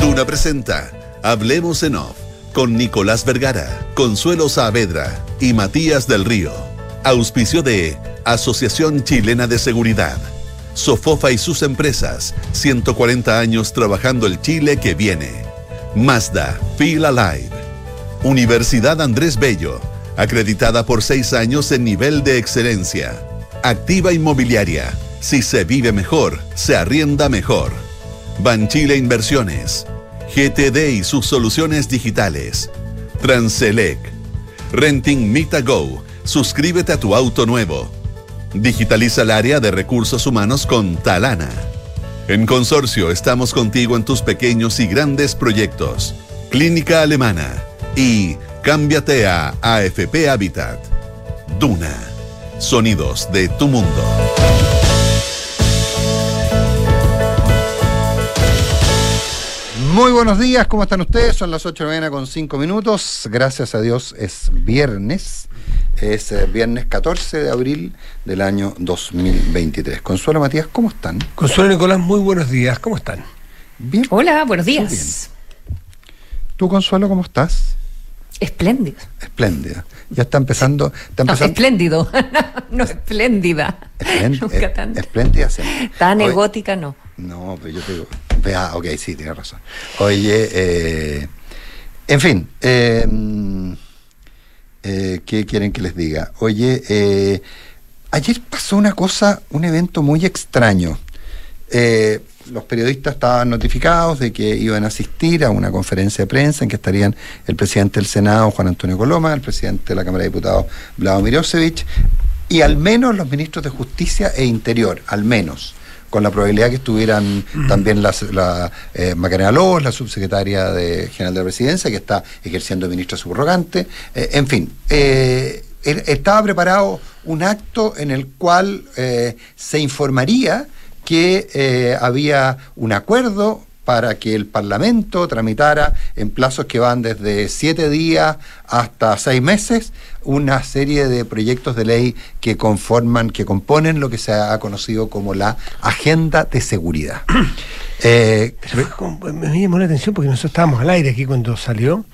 Duna presenta Hablemos en Off con Nicolás Vergara, Consuelo Saavedra y Matías del Río. Auspicio de Asociación Chilena de Seguridad. Sofofa y sus empresas, 140 años trabajando el Chile que viene. Mazda, Feel Alive. Universidad Andrés Bello, acreditada por seis años en nivel de excelencia. Activa Inmobiliaria, si se vive mejor, se arrienda mejor. Banchile Inversiones, GTD y sus soluciones digitales. Transelec. Renting Mita Go. Suscríbete a tu auto nuevo. Digitaliza el área de recursos humanos con Talana. En Consorcio estamos contigo en tus pequeños y grandes proyectos. Clínica Alemana y cámbiate a AFP Habitat. Duna. Sonidos de tu mundo. Muy buenos días, ¿cómo están ustedes? Son las 8 de la mañana con 5 minutos. Gracias a Dios es viernes. Es eh, viernes 14 de abril del año 2023. Consuelo Matías, ¿cómo están? Consuelo Nicolás, muy buenos días, ¿cómo están? Bien. Hola, buenos días. ¿Tú, Consuelo, cómo estás? Espléndido. Espléndida. Ya está empezando. Está No, empezando espléndido. no espléndida. Esplén- Nunca tan, espléndida, sí. tan Oye, egótica, no. No, pero yo te digo. Vea, ok, sí, tienes razón. Oye, eh, en fin, eh, eh, ¿qué quieren que les diga? Oye, eh, ayer pasó una cosa, un evento muy extraño. Eh, los periodistas estaban notificados de que iban a asistir a una conferencia de prensa en que estarían el presidente del Senado, Juan Antonio Coloma, el presidente de la Cámara de Diputados, Vlado Mirosevich, y al menos los ministros de Justicia e Interior, al menos, con la probabilidad que estuvieran también la, la eh, Macarena Lobos, la subsecretaria de, general de la presidencia, que está ejerciendo ministra subrogante. Eh, en fin, eh, estaba preparado un acto en el cual eh, se informaría que eh, había un acuerdo para que el Parlamento tramitara en plazos que van desde siete días hasta seis meses una serie de proyectos de ley que conforman, que componen lo que se ha conocido como la agenda de seguridad. Eh, Pero me llamó la atención porque nosotros estábamos al aire aquí cuando salió.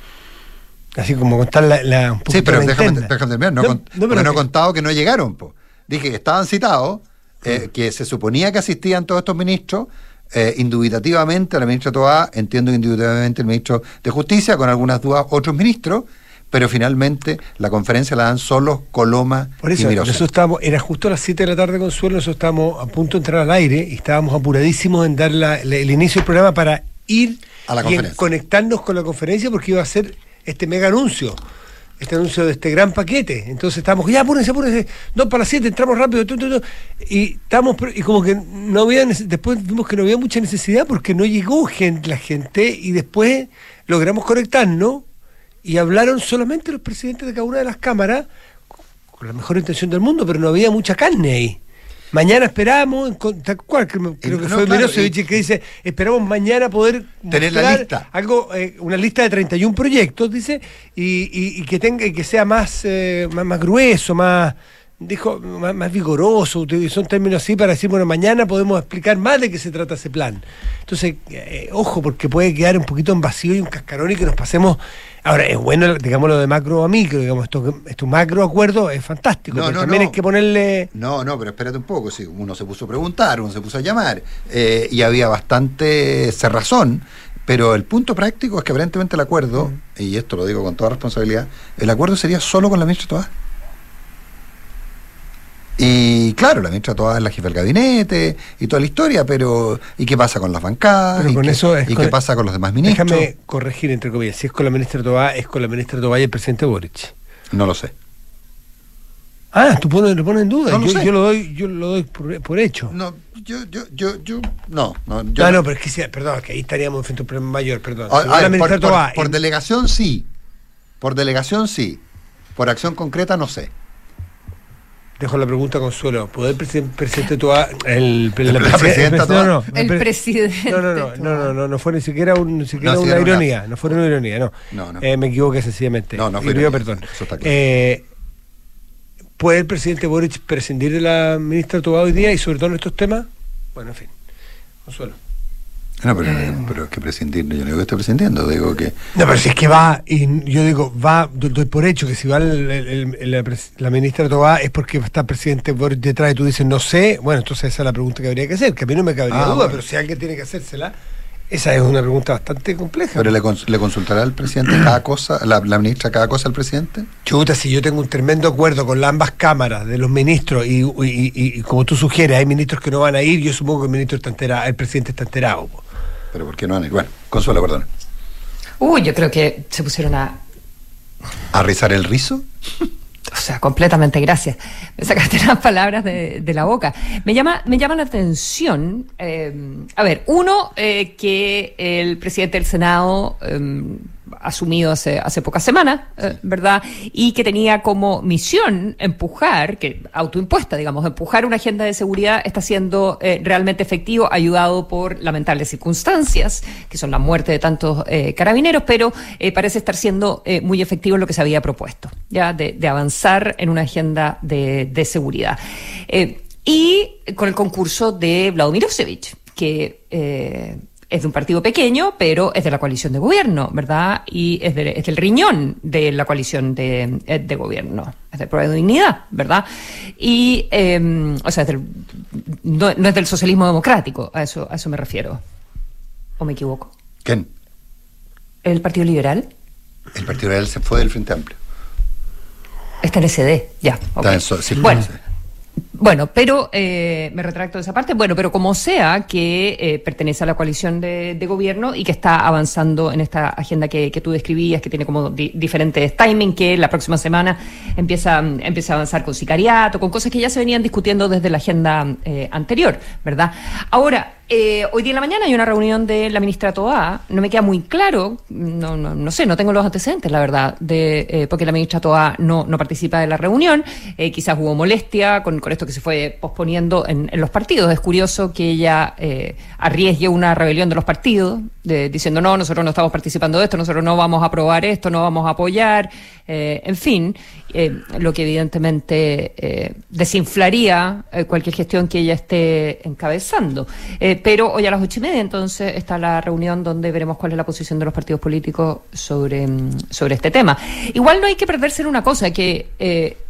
Así como contar la, la- un sí, pero déjame, déjame terminar. No, No, no, pero no he contado que no llegaron. po. Dije que estaban citados, eh, que se suponía que asistían todos estos ministros. Eh, indubitativamente la ministra Toá, entiendo que indubitativamente el ministro de Justicia, con algunas dudas otros ministros, pero finalmente la conferencia la dan solo Coloma Por y eso, Mirose. nosotros estábamos, era justo a las 7 de la tarde, Consuelo, nosotros estábamos a punto de entrar al aire y estábamos apuradísimos en dar la- la- el inicio del programa para ir A la y en- conferencia. conectarnos con la conferencia porque iba a ser este mega anuncio. Este anuncio de este gran paquete. Entonces estábamos, ya apúrense, apúrense, dos para las siete, entramos rápido, y estamos, y como que no había, después vimos que no había mucha necesidad porque no llegó gente, la gente, y después logramos conectarnos y hablaron solamente los presidentes de cada una de las cámaras con la mejor intención del mundo, pero no había mucha carne ahí. Mañana esperamos, tal cual, creo que no, fue claro, Mirosevich que dice, esperamos mañana poder Tener la lista. algo, eh, una lista de 31 proyectos, dice, y, y- y que tenga y que sea más, eh, más, más grueso, más dijo más, más vigoroso, utilizó un término así para decir, bueno, mañana podemos explicar más de qué se trata ese plan. Entonces, eh, ojo, porque puede quedar un poquito en vacío y un cascarón y que nos pasemos. Ahora, es bueno, digamos, lo de macro a micro, digamos, esto, esto macro acuerdo es fantástico, No, pero no, también no. hay que ponerle. No, no, pero espérate un poco. Sí, uno se puso a preguntar, uno se puso a llamar, eh, y había bastante cerrazón. Pero el punto práctico es que aparentemente el acuerdo, y esto lo digo con toda responsabilidad, el acuerdo sería solo con la ministra Toá. Y claro, la ministra Toá es la jefa del gabinete y toda la historia, pero ¿y qué pasa con las bancadas? Pero ¿Y, con qué, eso es y con- qué pasa con los demás ministros? Déjame corregir, entre comillas, si es con la ministra Tobá, es con la ministra Tobá y el presidente Boric. No lo sé. Ah, tú pones, lo pones en duda. No lo yo, sé. yo lo doy, yo lo doy por, por hecho. No, yo, yo, yo, yo, no, no, yo no, no, pero es que sí, perdón, que ahí estaríamos frente a un problema mayor, perdón. A- Si a va la por, por- Tobá, por en- delegación sí. Por delegación sí. Por acción concreta no sé. Dejo la pregunta Consuelo. ¿Poder presidente Tobá, el, La la presi- presidenta no, no, El pre- presidente No, no, no, no, no, no, no fue ni siquiera, un, ni siquiera una ironía, no fue una ironía, no. No, no. Eh, me equivoqué sencillamente. No, no fue Y pido ironía, perdón. eso está claro. Eh, ¿Puede el presidente Boric prescindir de la ministra Tobá hoy día y sobre todo en estos temas? Bueno, en fin. Consuelo. No, pero, pero es que prescindir, yo no digo que esté prescindiendo, digo que... No, pero si es que va, y yo digo, va, do- doy por hecho que si va el- el- el- la, ministra Tobá es porque está el presidente Boric detrás y tú dices no sé, bueno, entonces esa es la pregunta que habría que hacer, que a mí no me cabría Ah, duda, bueno. pero si alguien tiene que hacérsela, esa es una pregunta bastante compleja. Pero le, cons- le consultará al presidente cada cosa, la, la ministra cada cosa al presidente. Chuta, si yo tengo un tremendo acuerdo con ambas cámaras de los ministros y, y- y- y como tú sugieres, hay ministros que no van a ir, yo supongo que el ministro está enterado, el presidente está enterado. po. Pero ¿por qué no van a ir? Bueno, Consuelo, perdón. Uy, yo creo que se pusieron a. ¿A rizar el rizo? O sea, completamente, gracias. Me sacaste las palabras de, de la boca. Me llama, me llama la atención, eh, a ver, uno, eh, que el presidente del Senado eh, asumido hace, hace pocas semanas, eh, ¿verdad? Y que tenía como misión empujar, que autoimpuesta, digamos, empujar una agenda de seguridad está siendo eh, realmente efectivo, ayudado por lamentables circunstancias, que son la muerte de tantos eh, carabineros, pero parece estar siendo muy efectivo en lo que se había propuesto, ya, de, de avanzar en una agenda de, de seguridad. Y con el concurso de Vladimir Osevich, que es de un partido pequeño, pero es de la coalición de gobierno, ¿verdad? Y es, de- es del riñón de la coalición de, eh, de gobierno. Es de prueba de dignidad, ¿verdad? Y, eh, o sea, es del- no, no es del socialismo democrático, a eso, a eso me refiero. ¿O me equivoco? ¿Quién? ¿El Partido Liberal? El Partido Liberal se fue del Frente Amplio. Está en SD, ya. Está en so- sí, bueno. Bueno, pero eh, me retracto de esa parte. Bueno, pero como sea que eh, pertenece a la coalición de, gobierno y que está avanzando en esta agenda que, que tú describías, que tiene como di- diferentes timing, que la próxima semana empieza, empieza a avanzar con sicariato, con cosas que ya se venían discutiendo desde la agenda eh, anterior, ¿verdad? Ahora, eh, hoy día en la mañana hay una reunión de la ministra Toá. No me queda muy claro, no, no, no sé, no tengo los antecedentes, la verdad, de eh, porque la ministra Toá no, no participa de la reunión. Eh, quizás hubo molestia con, con esto que se fue posponiendo en, los partidos. Es curioso que ella eh, arriesgue una rebelión de los partidos, diciendo no, nosotros no estamos participando de esto, nosotros no vamos a aprobar esto, no vamos a apoyar, eh, en fin, eh, lo que evidentemente desinflaría cualquier gestión que ella esté encabezando. Pero hoy a las ocho y media entonces está la reunión donde veremos cuál es la posición de los partidos políticos sobre, mm, sobre este tema. Igual no hay que perderse en una cosa, que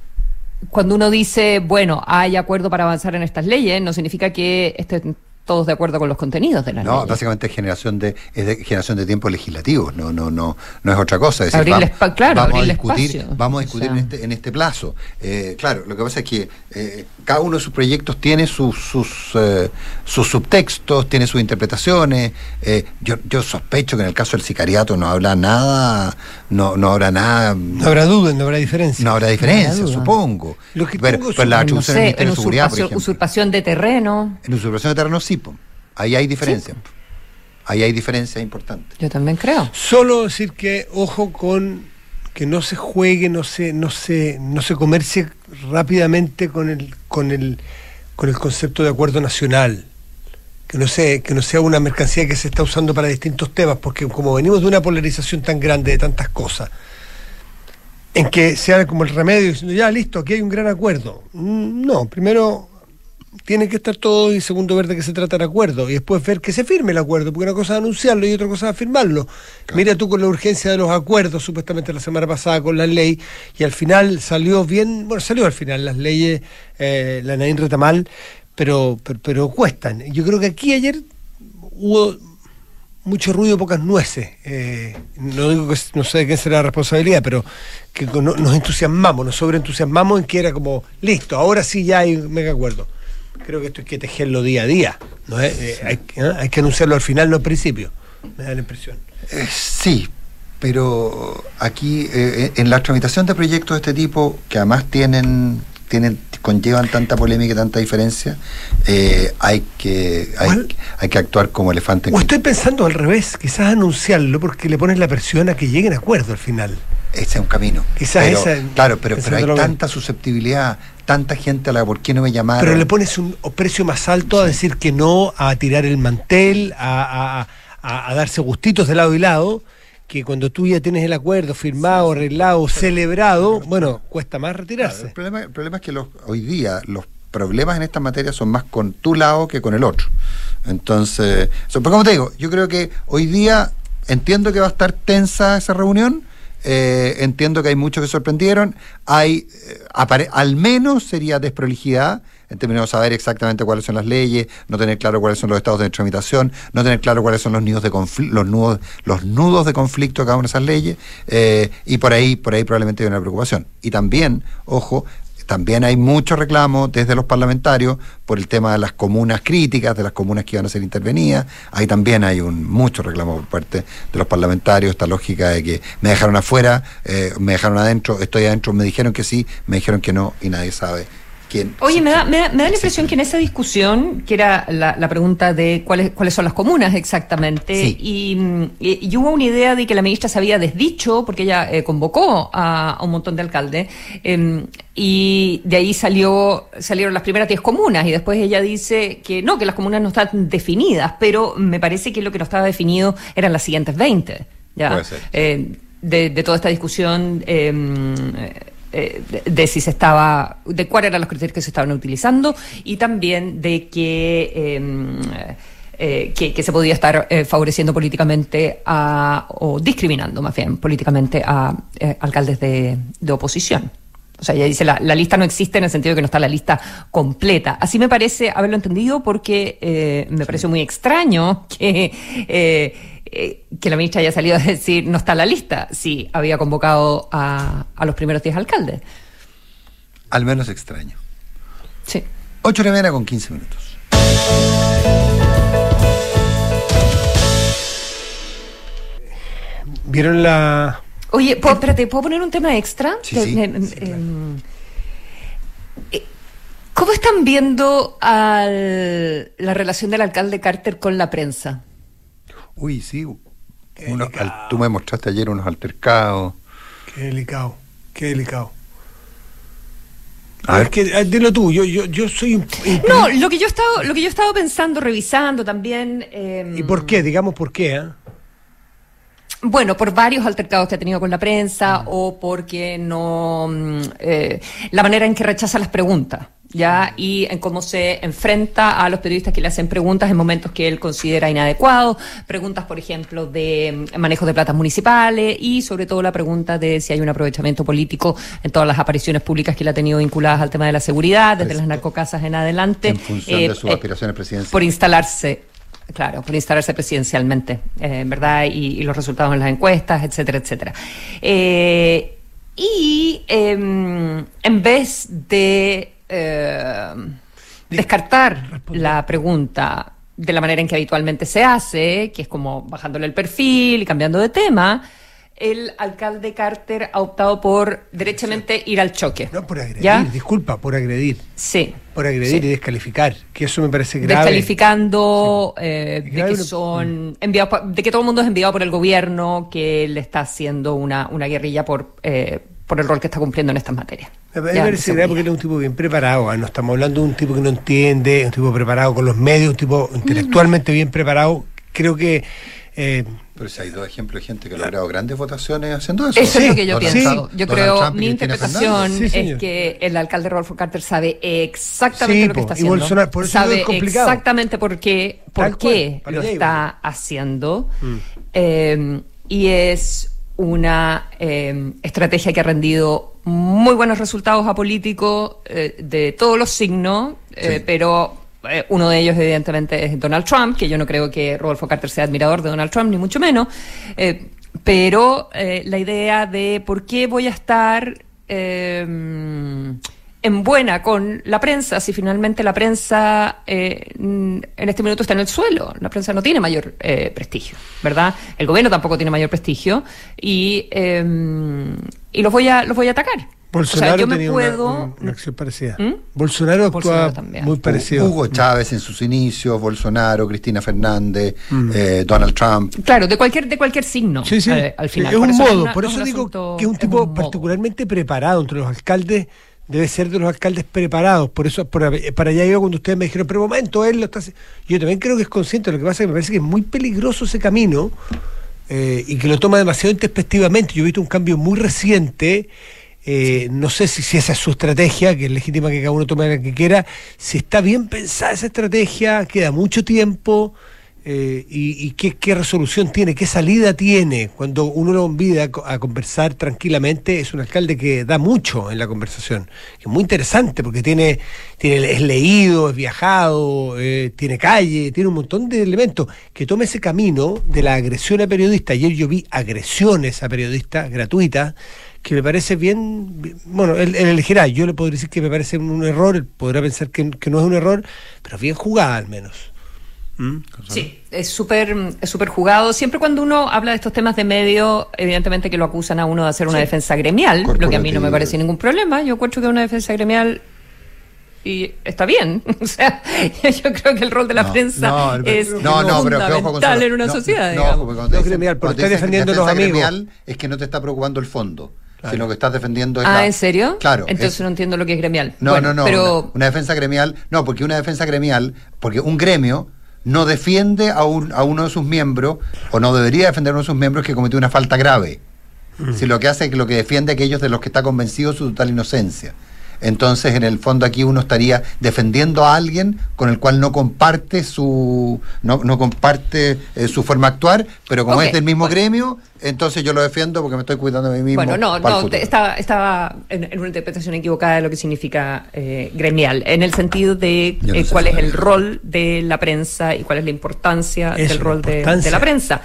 cuando uno dice, bueno, hay acuerdo para avanzar en estas leyes, no significa que estén todos de acuerdo con los contenidos de las No, leyes. básicamente es generación de, es de generación de tiempos legislativos, no, no, no, no es otra cosa. Es decir, Abrirle vam- espa- claro, vamos a discutir, espacio. vamos a O discutir sea. en, este, en este plazo. Eh, claro, lo que pasa es que eh, cada uno de sus proyectos tiene sus sus, eh, sus subtextos, tiene sus interpretaciones. Eh, yo, yo sospecho que en el caso del sicariato no habrá nada, no, no habrá nada, No habrá duda, no habrá diferencia. no habrá diferencia, supongo. Lo que pero, pero la atribución no del Ministerio en de Seguridad, por ejemplo. usurpación de terreno. En usurpación de terreno sí, po. ahí hay diferencia. Ahí hay diferencias importantes. Yo también creo. Solo decir que ojo con que no se juegue, no se, no se, no se comercie rápidamente con el, con el, con el concepto de acuerdo nacional. Que no, sea, que no sea una mercancía que se está usando para distintos temas, porque como venimos de una polarización tan grande de tantas cosas, en que sea como el remedio diciendo, ya listo, aquí hay un gran acuerdo. Mm, No, primero tiene que estar todo y segundo ver de qué se trata el acuerdo y después ver que se firme el acuerdo, porque una cosa es anunciarlo y otra cosa es firmarlo. Mira tú con la urgencia de los acuerdos, supuestamente la semana pasada con la ley, y al final salió bien, bueno, salió al final las leyes, eh, la Nain Retamal, pero, pero, pero cuestan. Yo creo que aquí ayer hubo mucho ruido, pocas nueces. Eh, no digo que no sé de qué será la responsabilidad, pero que no- nos entusiasmamos, nos sobreentusiasmamos en que era como, listo, ahora sí ya hay un mega acuerdo. Creo que esto hay que tejerlo día a día, ¿no es? Eh, hay, que- ¿eh? hay que anunciarlo al final, no al principio. Me da la impresión. Eh, sí, pero aquí eh, en la tramitación de proyectos de este tipo, que además tienen, tienen conllevan tanta polémica y tanta diferencia, hay que hay, que actuar como elefante en O estoy pensando al revés, quizás anunciarlo porque le pones la presión a que lleguen a acuerdo al final. Ese es un camino. Quizás Pero, esa- claro, pero, pero hay tanta susceptibilidad, tanta gente a la por qué no me llamaron. Pero le pones un precio más alto a decir que no, a tirar el mantel, a, a- a- darse gustitos de lado y lado, que cuando tú ya tienes el acuerdo firmado, arreglado, celebrado, bueno, cuesta más Claro, retirarse. el, problema, el problema es que los, hoy día los problemas en esta materia son más con tu lado que con el otro. Entonces, pues como te digo, yo creo que hoy día entiendo que va a estar tensa esa reunión. Eh, entiendo que hay muchos que sorprendieron. Hay, eh, al menos sería desprolijidad en términos de saber exactamente cuáles son las leyes, no tener claro cuáles son los estados de tramitación, no tener claro cuáles son los nudos de los nudos, los nudos de conflicto de cada una de esas leyes, eh, y por ahí, por ahí probablemente hay una preocupación. Y también, ojo, también hay mucho reclamo desde los parlamentarios por el tema de las comunas críticas, de las comunas que iban a ser intervenidas. Ahí también hay un mucho reclamo por parte de los parlamentarios, esta lógica de que me dejaron afuera, eh, me dejaron adentro, estoy adentro, me dijeron que sí, me dijeron que no, y nadie sabe Oye, me da, me da, me da la impresión que en esa discusión, que era la, la pregunta de cuáles, cuáles son las comunas exactamente, Sí. y, mm, y- y hubo una idea de que la ministra se había desdicho, porque ella eh, convocó a, a un montón de alcaldes, em, y de ahí salió salieron las primeras 10 comunas, y después ella dice que no, que las comunas no están definidas, pero me parece que lo que no estaba definido eran las siguientes 20. ¿ya? Puede ser. Eh, de, de toda esta discusión em, eh, de, de si se estaba, de cuáles eran los criterios que se estaban utilizando y también de que, em, eh, que, que se podía estar eh, favoreciendo políticamente a, o discriminando más bien políticamente a eh, alcaldes de, de oposición. O sea, ella dice la, la lista no existe en el sentido de que no está la lista completa. Así me parece haberlo entendido porque eh, me pareció muy extraño que, eh, eh, que la ministra haya salido a decir no está la lista si había convocado a, a los primeros 10 alcaldes. Al menos extraño. Sí. 8 de la mañana con 15 minutos. ¿Vieron la. Oye, ¿puedo, espérate, ¿puedo poner un tema extra? Sí, eh, eh, eh, ¿Cómo están viendo al- la relación del alcalde Carter con la prensa? Uy, sí. Delicado. al- tú me mostraste ayer unos altercados. Qué delicado, qué delicado. A ver. Es que, ah, dilo tú, yo, yo, yo soy. un- No, lo que yo he estado, lo que yo he estado pensando, revisando también. eh, ¿Y por qué? Digamos por qué, ¿ah? Bueno, por varios altercados que ha tenido con la prensa o porque no. mm, eh, la manera en que rechaza las preguntas, ¿ya? Y en cómo se enfrenta a los periodistas que le hacen preguntas en momentos que él considera inadecuados. Preguntas, por ejemplo, de mm, manejo de platas municipales y sobre todo la pregunta de si hay un aprovechamiento político en todas las apariciones públicas que él ha tenido vinculadas al tema de la seguridad, desde las narcocasas en adelante. En función eh, de sus eh, aspiraciones presidenciales. por instalarse, claro, por instalarse presidencialmente, eh, ¿verdad? Y, y los resultados en las encuestas, etcétera, etcétera. Eh, y em, en vez de eh, descartar la pregunta de la manera en que habitualmente se hace, que es como bajándole el perfil y cambiando de tema, el alcalde Carter ha optado por derechamente ir al choque. No, por agredir, ¿Ya? disculpa, por agredir. Sí. Por agredir Sí. y descalificar, que eso me parece grave. descalificando eh, de que son enviados por- de que todo el mundo es enviado por el gobierno que le está haciendo una, una guerrilla por eh, por el rol que está cumpliendo en estas materias. Me parece grave porque él es un tipo bien preparado. ah, No estamos hablando de un tipo que no entiende, un tipo preparado con los medios, un tipo intelectualmente bien preparado. Creo que. eh, Pero si hay dos ejemplos de gente que ha logrado grandes votaciones haciendo eso. Eso es lo que yo Donald pienso. Trump- yo creo, Trump y mi interpretación. Sí, es que el alcalde Rodolfo Carter sabe exactamente Sí, lo que está y haciendo. Bolsonaro- por eso sabe es complicado. exactamente por qué, por Tal qué lo está haciendo. Mm. Eh, y es una eh, estrategia que ha rendido muy buenos resultados a políticos eh, de todos los signos, eh, Sí. pero eh, uno de ellos evidentemente es Donald Trump, que yo no creo que Rodolfo Carter sea admirador de Donald Trump, ni mucho menos, eh, pero eh, la idea de por qué voy a estar eh, en buena con la prensa si finalmente la prensa eh, en este minuto está en el suelo. La prensa no tiene mayor eh, prestigio, ¿verdad? El gobierno tampoco tiene mayor prestigio y, eh, y los voy a los voy a atacar. Bolsonaro o sea, yo me tenía una- puedo una, acción parecida. ¿Mm? Bolsonaro actúa Bolsonaro también. muy parecido. Hugo Chávez en sus inicios, Bolsonaro, Cristina Fernández, Mm. eh, Donald Trump. Claro, de cualquier de cualquier signo. Sí, sí. eh, al final. Es Por un eso modo, una- por es eso un digo asunto- que es un es tipo modo. particularmente preparado entre los alcaldes. Debe ser de los alcaldes preparados. Por eso, por- para allá iba cuando ustedes me dijeron, pero momento, él lo está haciendo. Yo también creo que es consciente. Lo que pasa es que me parece que es muy peligroso ese camino eh, y que lo toma demasiado intempestivamente. Yo he visto un cambio muy reciente Eh, no sé si, si, esa es su estrategia, que es legítima que cada uno tome la que quiera, si está bien pensada esa estrategia, queda mucho tiempo. Eh, y, qué, resolución tiene, qué salida tiene. Cuando uno lo invita a, conversar tranquilamente, es un alcalde que da mucho en la conversación. Es muy interesante porque tiene, tiene es leído, es viajado, eh, tiene calle, tiene un montón de elementos. Que tome ese camino de la agresión a periodistas. Ayer yo vi agresiones a periodistas gratuitas que me parece bien, bueno, él, elegirá, yo le podría decir que me parece un error, él podrá pensar que, que no es un error, pero bien jugada al menos. ¿Mm? Sí, es súper es super jugado. Siempre cuando uno habla de estos temas de medio, evidentemente que lo acusan a uno de hacer una defensa gremial, lo que a mí no me parece ningún problema. Yo encuentro que una defensa gremial y está bien. O sea, yo creo que el rol de la prensa es fundamental en una sociedad. No, no, gremial, porque defendiendo los amigos. Es que no te está preocupando el fondo. sino que estás defendiendo Ah, ¿en serio? Claro. Entonces no entiendo lo que es gremial. No, no, no. Pero... una, defensa gremial, no, porque una defensa gremial, porque un gremio no defiende a, un, a uno de sus miembros, o no debería defender a uno de sus miembros que cometió una falta grave. Mm. Si lo que hace es que lo que defiende a aquellos de los que está convencido su total inocencia. Entonces, en el fondo aquí uno estaría defendiendo a alguien con el cual no comparte su no, no comparte eh, su forma de actuar, pero como es del mismo gremio, entonces yo lo defiendo porque me estoy cuidando de mí mismo. Bueno, no, no, estaba, estaba en, una interpretación equivocada de lo que significa eh, gremial, en el sentido de eh, cuál es el rol de la prensa y cuál es la importancia del rol de, la prensa.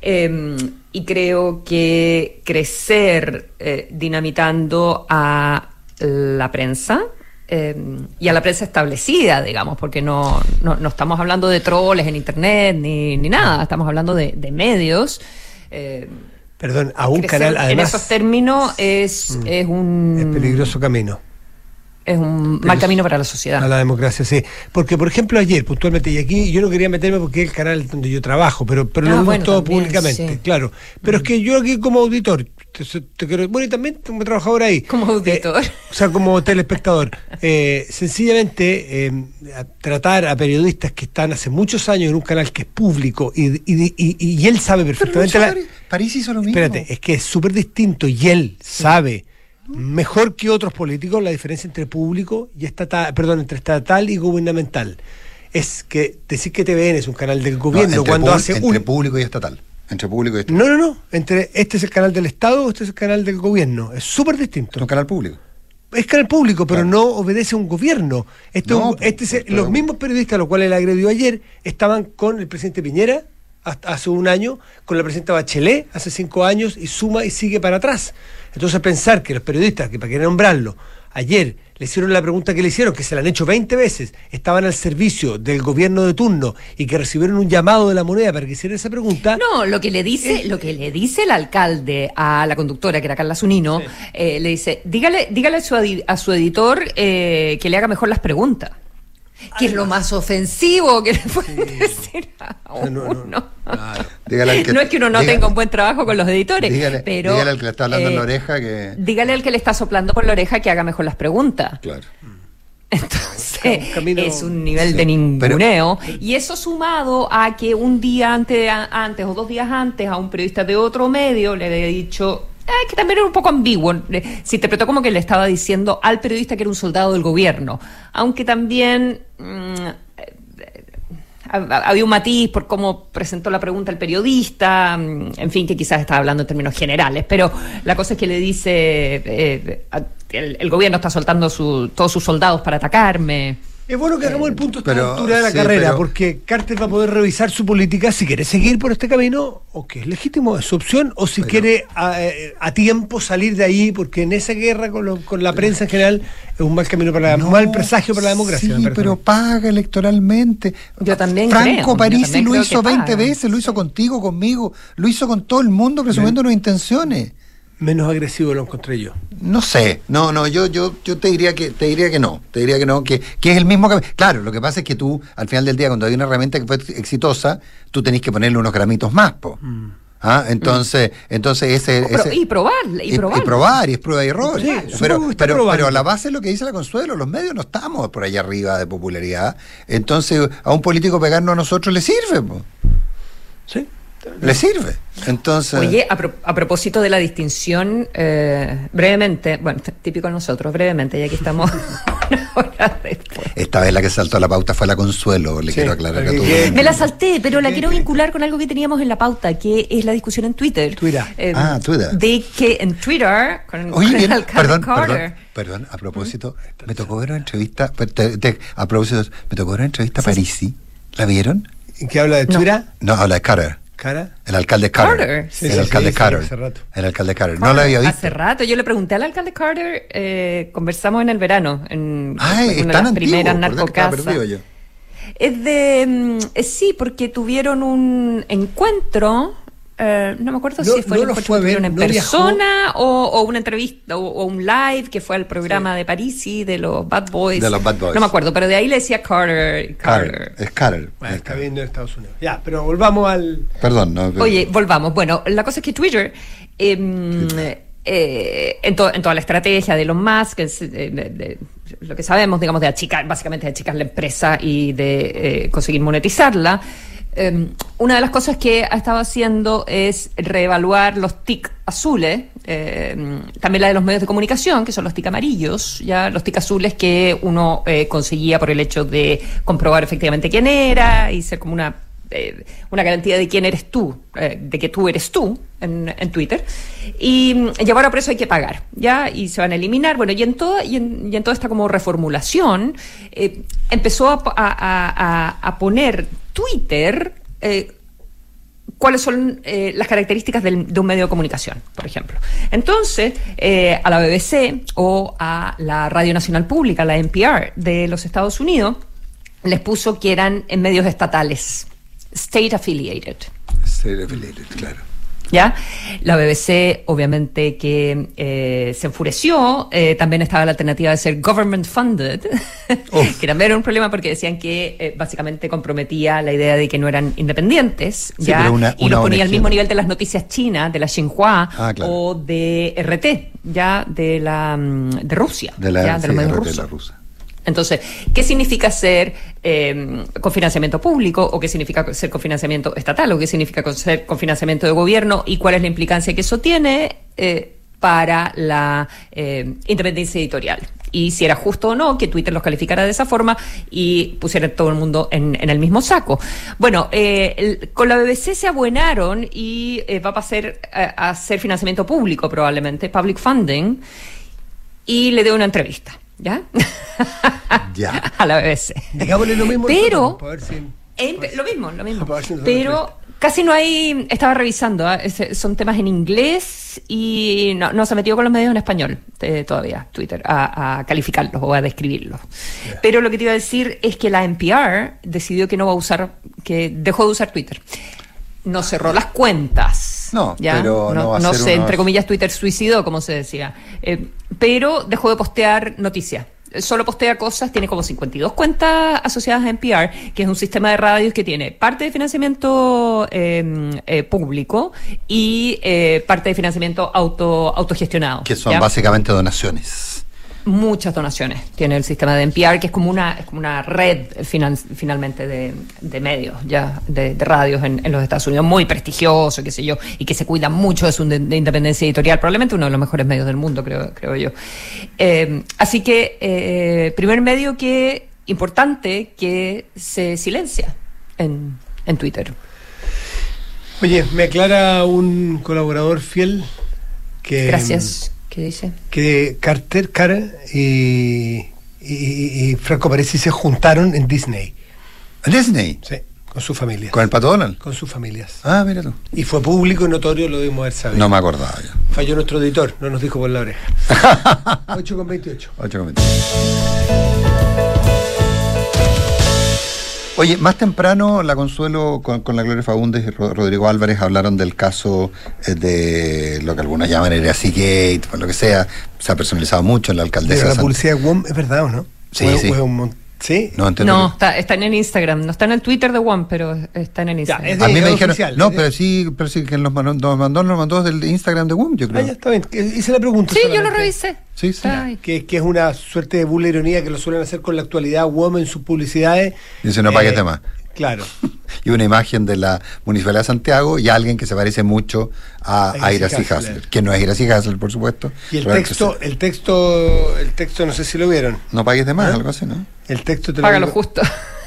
Em, y creo que crecer dinamitando a la prensa em, y a la prensa establecida, digamos, porque no, no, estamos hablando de troles en Internet ni, ni nada, estamos hablando de, medios. Eh, Perdón, a un canal, además... En esos términos es, mm. es un... Es peligroso camino es un mal camino para la sociedad. A la democracia, sí. Porque, por ejemplo, ayer, puntualmente, y aquí yo no quería meterme porque es el canal donde yo trabajo, pero, pero lo ah, digo todo públicamente, claro. Pero es que yo aquí como auditor, te, bueno, y también como trabajador ahí. Como auditor. Eh, o sea, como telespectador. Eh, sencillamente, eh, tratar a periodistas que están hace muchos años en un canal que es público y, y, y, él sabe perfectamente... la, París hizo lo mismo. Espérate, es que es súper distinto y él sabe mejor que otros políticos la diferencia entre público y estatal, perdón, entre estatal y gubernamental. Es que decir que TVN es un canal del gobierno cuando hace entre público y estatal. Entre público y. No, no, no. Entre este es el canal del Estado, este es el canal del gobierno. Es súper distinto. Es un canal público. Es canal público, pero no obedece a un gobierno. Esto, este es, los mismos periodistas a los cuales él agredió ayer estaban con el presidente Piñera hasta hace un año, con la presidenta Bachelet hace cinco años y suma y sigue para atrás. Entonces pensar que los periodistas, que para qué nombrarlo, ayer le hicieron la pregunta que le hicieron, que se la han hecho 20 veces, estaban al servicio del gobierno de turno y que recibieron un llamado de la moneda para que hiciera esa pregunta. No, lo que le dice, lo que le dice el alcalde a la conductora, que era Carla Zunino, eh, le dice, dígale, dígale a su, a su editor eh, que le haga mejor las preguntas que es lo más ofensivo que le puede decir a uno. No, es que uno no tenga un buen trabajo con los editores, pero... Dígale al que le está hablando en la eh, oreja que... Dígale al que le está soplando por la oreja que haga mejor las preguntas. Claro. Entonces, es un nivel de ninguneo. y eso sumado a que un día antes, antes o dos días antes a un periodista de otro medio le había dicho que también era un poco ambiguo. Se interpretó como que le estaba diciendo al periodista que era un soldado del gobierno, aunque también mm, eh, había un matiz por cómo presentó la pregunta el periodista, mm, en fin, que quizás estaba hablando en términos generales, pero la cosa es que le dice, eh, el, gobierno está soltando todos sus soldados para atacarme. Es bueno que hagamos el punto de altura de la carrera, porque Carter va a poder revisar su política si quiere seguir por este camino, o que es legítimo, es su opción, o si quiere eh, a, tiempo salir de ahí, porque en esa guerra con, con la prensa en general es un mal camino para la, un mal presagio para la democracia. Sí, pero paga electoralmente. Yo también Franco Parisi lo hizo 20 veces, lo hizo contigo, conmigo, lo hizo con todo el mundo presumiendo sus intenciones menos agresivo lo encontré yo. No sé, no, no, yo, yo, yo te diría que, te diría que no, te diría que no, que, que es el mismo que. Claro, lo que pasa es que tú, al final del día, cuando hay una herramienta que fue exitosa, tú tenés que ponerle unos gramitos más, po. Mm. ¿Ah? Entonces, mm. entonces ese, y probar, y, probar. Y, probar, y es prueba y error. pero, pero, pero, la base es lo que dice la Consuelo, los medios no estamos por allá arriba de popularidad. Entonces, a un político pegarnos a nosotros le sirve. Po. Sí. Le sirve. Entonces. Oye, a, pro- a propósito de la distinción, eh, brevemente, bueno, típico de nosotros, brevemente, ya que estamos una hora después. Esta vez la que saltó a la pauta fue la Consuelo, le Sí, quiero aclarar a todos. que- Me la salté, pero la quiero vincular con algo que teníamos en la pauta, que es la discusión en Twitter. Twitter. Eh, Ah, Twitter. De que en Twitter, con, Oye, con el bien, alcalde perdón, Carter, perdón, perdón, a propósito, me tocó ver una entrevista, per- te- te- a propósito, me tocó ver una entrevista a Parisi, ¿la vieron? ¿Que habla de No. Twitter? No, habla de Carter, ¿Cara? el alcalde Carter. Carter. Sí, el sí, alcalde sí, Carter. hace rato. El alcalde Carter. No la había visto. Hace rato, yo le pregunté al alcalde Carter, eh, conversamos en el verano, en Ay, una de las antiguo, primeras ¿verdad que estaba narcocasas. Es de. mm, eh, sí, porque tuvieron un encuentro. Eh, no me acuerdo No- si fue no el fue ver, en no persona o, o una entrevista o, o un live que fue al programa de Parisi de los Bad Boys. De los Bad Boys. No me acuerdo, pero de ahí le decía Carter. Carter. Carter. Es Carter. Bueno, Es está viendo en Estados Unidos. Ya, pero volvamos al. Perdón, no. pero- Oye, volvamos. Bueno, la cosa es que Twitter, em, eh, en, to- en toda la estrategia de Elon Musk, es, eh, de- de- lo que sabemos, digamos, de achicar, básicamente de achicar la empresa y de eh, conseguir monetizarla, em, una de las cosas que ha estado haciendo es reevaluar los TIC azules, em, también la de los medios de comunicación, que son los TIC amarillos, ya los TIC azules que uno eh, conseguía por el hecho de comprobar efectivamente quién era y ser como una eh, una garantía de quién eres tú, eh, de que tú eres tú en, Twitter. Y, mm, y ahora por eso hay que pagar, ¿ya? Y se van a eliminar. Bueno, y en toda, y en, toda esta como reformulación, eh, empezó a, a- a- a- a poner Twitter. cuáles son las características de un medio de comunicación, por ejemplo. Entonces, a la BBC o a la Radio Nacional Pública, la NPR de los Estados Unidos, les puso que eran en medios estatales, state affiliated. State affiliated, claro. ¿Ya? La BBC, obviamente, que eh, se enfureció. eh, también estaba la alternativa de ser government funded, que también era un problema porque decían que eh, básicamente comprometía la idea de que no eran independientes. Sí, una- y una los ponía al mismo nivel de las noticias chinas, de la Xinhua Ah, claro. o de RT, ya de la mm, de Rusia, De la, ya, de sí, medios de la rusa. Entonces, ¿qué significa ser eh, con financiamiento público o qué significa ser con financiamiento estatal o qué significa ser con financiamiento de gobierno y cuál es la implicancia que eso tiene eh, para la eh, independencia editorial? Y si era justo o no que Twitter los calificara de esa forma y pusiera todo el mundo en, el mismo saco. Bueno, eh, con la BBC se abuenaron y eh, va a pasar eh, a hacer financiamiento público probablemente, public funding, y le dio una entrevista, ¿ya? Ya. a la BBC. Digámosle lo mismo. Pero, nosotros, si- lo mismo, lo mismo. Si Pero casi no hay, estaba revisando, ¿ah? Son temas en inglés y no, no se ha metido con los medios en español eh, todavía, Twitter, a, a calificarlos o a describirlos. Pero lo que te iba a decir es que la NPR decidió que no va a usar, que dejó de usar Twitter. No cerró las cuentas. No, ¿ya? pero no va a no ser sé, unos- entre comillas, Twitter suicidó, como se decía. Eh, pero dejó de postear noticias. Eh, Solo postea cosas, tiene como 52 cuentas asociadas a NPR, que es un sistema de radios que tiene parte de financiamiento eh, eh, público y eh, parte de financiamiento auto, autogestionado. Que son ¿ya? básicamente donaciones. Muchas donaciones tiene el sistema de NPR, que es como una, es como una red finan- finalmente de, de medios, ya, de, de radios en, en los Estados Unidos, muy prestigioso, qué sé yo, y que se cuida mucho de su de- de independencia editorial, probablemente uno de los mejores medios del mundo, creo, creo yo. Eh, así que, eh, primer medio que importante que se silencia en, en Twitter. Oye, me aclara un colaborador fiel que. Gracias. ¿Qué dice? Que Carter, Carter y, y, y Franco Parisi se juntaron en Disney. Disney. Sí, con sus familias. Con el pato Donald. Con sus familias. Ah, mira tú. Y fue público y notorio, lo debimos haber sabido. No me acordaba ya. Falló nuestro editor, no nos dijo por la oreja. 8 con 28. Ocho comentarios. Oye, más temprano la Consuelo con, con la Gloria Fagundes y Ro- Rodrigo Álvarez hablaron del caso eh, de lo que algunos llaman el Gate, lo que sea. Se ha personalizado mucho en la alcaldesa. Pero la publicidad de WOM es verdad o no? Sí, O sí. o es un mon- ¿Sí? No, entiendo No, está, está en el Instagram, no está en el Twitter de One, pero está en el Instagram. es de- A mí me dijeron, oficial, no, de- pero sí, pero sí que nos mandó, nos mandó, nos mandó del Instagram de WOM, yo Ah, creo. ya está bien. que Hice la pregunta. Sí, yo lo revisé. Sí, sí. Ay, Que, que es una suerte de burla ironía que lo suelen hacer con la actualidad WOM en sus publicidades. Dice, no pagues de más. Claro. y una imagen de la Municipalidad de Santiago y alguien que se parece mucho a, A Iracy. Hasler, que no es Iracy Hasler, por supuesto. Y el texto, el texto, el texto, no sé si lo vieron. No pagues de más, ¿Ah? algo así, ¿no? El texto te lo Págalo digo- justo.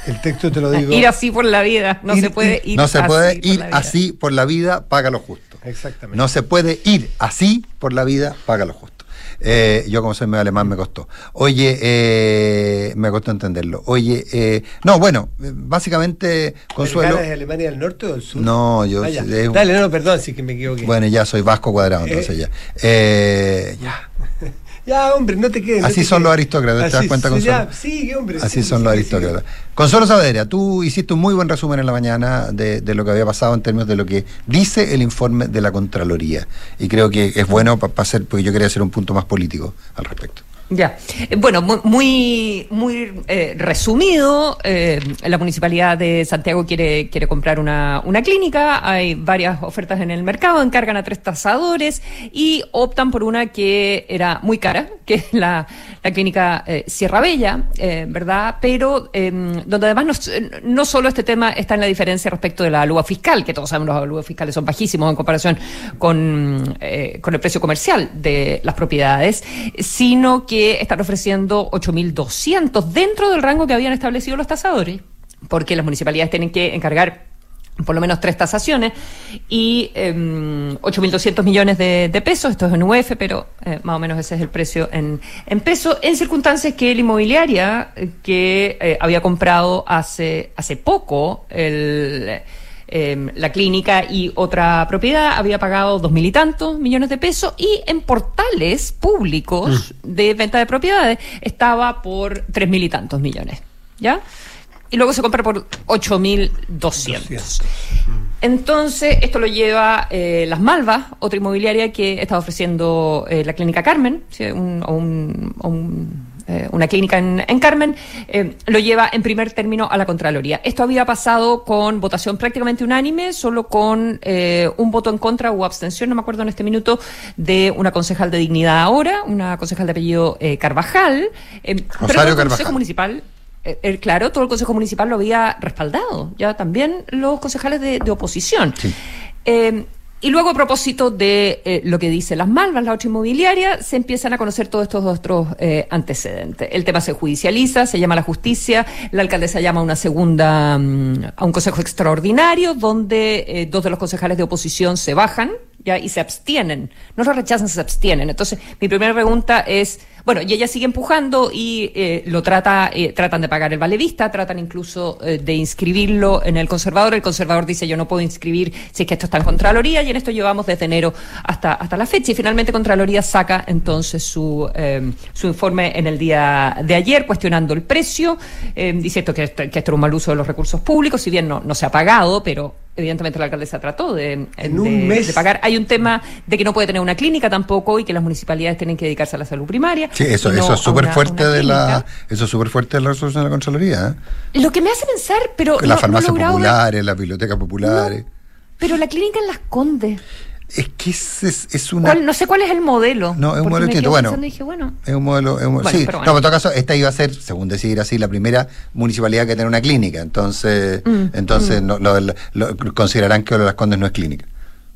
El texto te lo digo. Ir así por la vida. No Ir- se puede ir- no se así puede por ir la vida. así por la vida, págalo justo. Exactamente. No se puede ir así por la vida, págalo justo. Eh, yo como soy medio alemán me costó. Oye, eh, me costó entenderlo. Oye, eh, no, bueno, básicamente Consuelo... ¿Americana de Alemania del Norte o del Sur? No, yo... Ah, es un- Dale, no, perdón, sí que me equivoqué. Bueno, ya soy vasco cuadrado, entonces Eh. ya. Eh, ya. Ya, hombre, no te quedes. no Así te son quedes. los aristócratas, ¿te das Así- cuenta, Consuelo? ya, Sí, hombre. Así sí, son sí, los sí, aristócratas. Consuelo Saavedra, tú hiciste un muy buen resumen en la mañana de, de lo que había pasado en términos de lo que dice el informe de la Contraloría. Y creo que es bueno para hacer, porque yo quería hacer un punto más político al respecto. Ya. Eh, Bueno, mu- muy, muy eh, resumido, eh, la Municipalidad de Santiago quiere, quiere comprar una, una clínica, hay varias ofertas en el mercado, encargan a tres tasadores y optan por una que era muy cara, que es la, la clínica eh, Sierra Bella, ¿verdad? Pero eh, donde además no, s- no solo este tema está en la diferencia respecto de la aluga fiscal, que todos sabemos los alugas fiscales son bajísimos en comparación con, con el precio comercial de las propiedades, sino que están ofreciendo 8.200 dentro del rango que habían establecido los tasadores, porque las municipalidades tienen que encargar por lo menos tres tasaciones y eh, 8.200 millones de, pesos, esto es en UF, pero eh, más o menos ese es el precio en, en peso, en circunstancias que la inmobiliaria eh, que eh, había comprado hace, hace poco el, eh, la clínica y otra propiedad había pagado dos mil y tantos millones de pesos y en portales públicos de venta de propiedades estaba por tres mil y tantos millones, ¿ya? Y luego se compra por ocho mil doscientos. Entonces, esto lo lleva eh, Las Malvas, otra inmobiliaria que está ofreciendo eh, la clínica Carmen, ¿sí? un- o un- o un, eh, una clínica en, en Carmen, eh, lo lleva en primer término a la Contraloría. Esto había pasado con votación prácticamente unánime, solo con eh, un voto en contra o abstención, no me acuerdo en este minuto, de una concejal de dignidad ahora, una concejal de apellido eh, Carvajal, pero Rosario el Carvajal. Consejo Municipal eh, eh, claro, todo el Consejo Municipal lo había respaldado, ya también los concejales de, de oposición. Sí. Eh, y luego, a propósito de eh, lo que dice las Malvas, la otra inmobiliaria, se empiezan a conocer todos estos otros eh, antecedentes. El tema se judicializa, se llama a la justicia, la alcaldesa llama a una segunda, mm, a un consejo extraordinario, donde eh, dos de los concejales de oposición se bajan ya y se abstienen. No lo rechazan, se abstienen. Entonces, mi primera pregunta es, bueno, y ella sigue empujando y eh, lo trata, eh, tratan de pagar el vale vista, tratan incluso eh, de inscribirlo en el conservador. El conservador dice yo no puedo inscribir si es que esto está en Contraloría y en esto llevamos desde enero hasta, hasta la fecha. Y finalmente Contraloría saca entonces su, eh, su informe en el día de ayer cuestionando el precio, eh, dice esto que, que esto era un mal uso de los recursos públicos, si bien no, no se ha pagado, pero evidentemente la alcaldesa trató de, En un de- mes. de pagar. Hay un tema de que no puede tener una clínica tampoco y que las municipalidades tienen que dedicarse a la salud primaria. Sí, eso, no es a súper fuerte una de la, eso es súper fuerte de la resolución de la Contraloría. ¿eh? Lo que me hace pensar, pero. Las no- no farmacias ver- populares, las bibliotecas populares. No, pero la clínica en Las Condes. Es que es, es, es una. ¿Cuál- no sé cuál es el modelo. No, es un modelo distinto. Bueno, dije, bueno. Es un modelo. es un modelo- Bueno, sí, pero no, bueno. pero en todo caso, esta iba a ser, según decidir así, la primera municipalidad que tiene una clínica. Entonces, Mm, entonces no, lo- lo- lo- considerarán que las Condes no es clínica.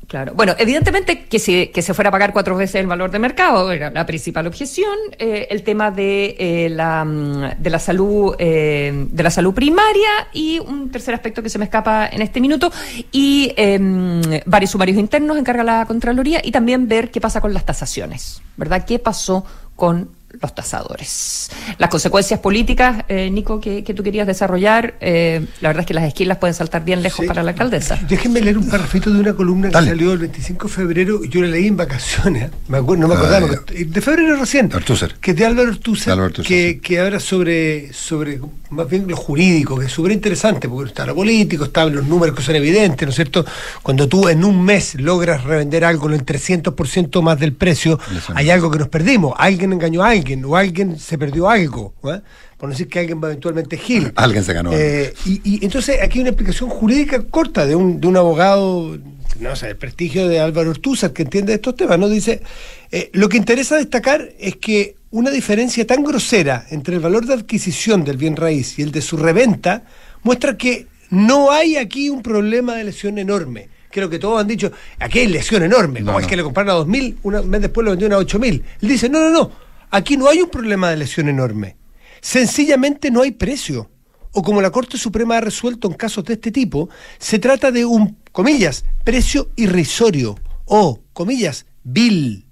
Claro. Bueno, evidentemente que si que se fuera a pagar cuatro veces el valor de mercado era la principal objeción. Eh, el tema de eh, la mm, de la salud eh, de la salud primaria y un tercer aspecto que se me escapa en este minuto y em, varios sumarios internos encarga la contraloría y también ver qué pasa con las tasaciones, ¿verdad? ¿Qué pasó con los tasadores. Las consecuencias políticas, eh, Nico, que, que tú querías desarrollar, eh, la verdad es que las esquilas pueden saltar bien lejos Sí. para la alcaldesa. Déjenme leer un parrafito de una columna Dale. que salió el 25 de febrero y yo la leí en vacaciones. Me acuerdo, no me Ah, acordaba. porque- de febrero recién. Ortúzar. Que es de Álvaro Ortúzar, que, sí. que habla sobre, sobre más bien lo jurídico, que es súper interesante, porque está lo político, están los números que son evidentes, ¿no es cierto? Cuando tú en un mes logras revender algo en el 300% más del precio, hay algo que nos perdimos. Alguien engañó a alguien o alguien se perdió algo. ¿eh? Por no decir que alguien va eventualmente Gil. Alguien se ganó. Eh, y, y entonces aquí hay una explicación jurídica corta de un, de un abogado, no sé, el prestigio de Álvaro Ortúzar, que entiende estos temas, ¿no? Dice, eh, lo que interesa destacar es que una diferencia tan grosera entre el valor de adquisición del bien raíz y el de su reventa muestra que no hay aquí un problema de lesión enorme. Creo que todos han dicho, aquí hay lesión enorme. No, como es no. que le compraron a 2.000, un mes después lo vendieron a 8.000. Él dice, no, no, no, aquí no hay un problema de lesión enorme. Sencillamente no hay precio. O como la Corte Suprema ha resuelto en casos de este tipo, se trata de un, comillas, precio irrisorio o, comillas, vil.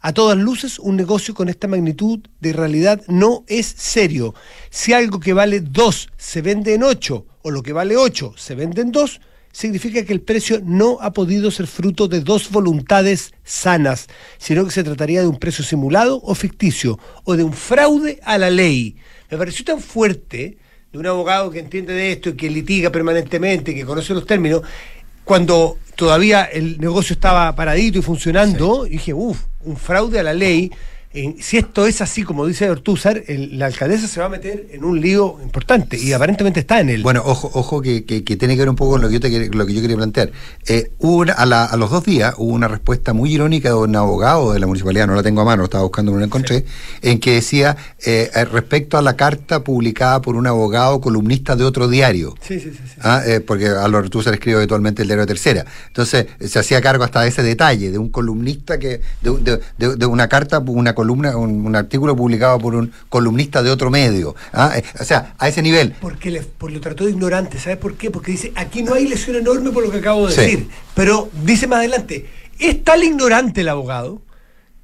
A todas luces, un negocio con esta magnitud de realidad no es serio. Si algo que vale 2 se vende en 8 o lo que vale 8 se vende en 2, significa que el precio no ha podido ser fruto de dos voluntades sanas, sino que se trataría de un precio simulado o ficticio o de un fraude a la ley. Me pareció tan fuerte de un abogado que entiende de esto y que litiga permanentemente, que conoce los términos, cuando todavía el negocio estaba paradito y funcionando, dije, uff, un fraude a la ley. En- si esto es así, como dice Ortúzar, el- la alcaldesa se va a meter en un lío importante y aparentemente está en él. Bueno, ojo, ojo que, que- que tiene que ver un poco con lo que yo, te, lo que yo quería plantear. Eh, hubo una- a, la- a los dos días hubo una respuesta muy irónica de un abogado de la municipalidad, no la tengo a mano, estaba buscando, no la encontré, en que decía eh, eh, respecto a la carta publicada por un abogado columnista de otro diario. sí, sí, sí. sí. Ah, eh, porque a lo tú se le escribe habitualmente el diario de tercera. Entonces, se hacía cargo hasta de ese detalle, de un columnista que, de, de- de- de una carta, una columna, un, un artículo publicado por un columnista de otro medio. Ah, eh, o sea, a ese nivel. Porque le, por lo trató de ignorante, ¿sabes por qué? Porque dice, aquí no hay lesión enorme por lo que acabo de Sí. decir. Pero dice más adelante, es tal ignorante el abogado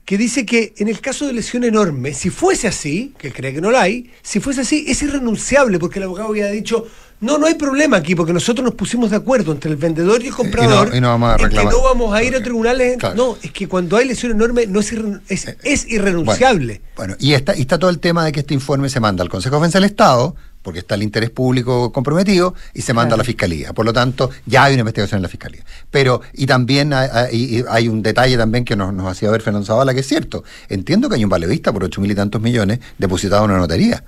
que dice que en el caso de lesión enorme, si fuese así, que cree que no la hay, si fuese así, es irrenunciable, porque el abogado había dicho, no, no hay problema aquí, porque nosotros nos pusimos de acuerdo entre el vendedor y el comprador, y no vamos a en que reclamar. no vamos a ir a tribunales. Claro. No, es que cuando hay lesión enorme, no es, irre- es, es irrenunciable. Bueno, bueno, y, está, y está todo el tema de que este informe se manda al Consejo de Defensa del Estado, porque está el interés público comprometido, y se manda a la Fiscalía. Por lo tanto, ya hay una investigación en la Fiscalía. Pero, y también hay, un detalle también que nos, nos hacía ver Fernando Zavala, que es cierto. Entiendo que hay un valevista por ocho mil y tantos millones depositado en una notaría.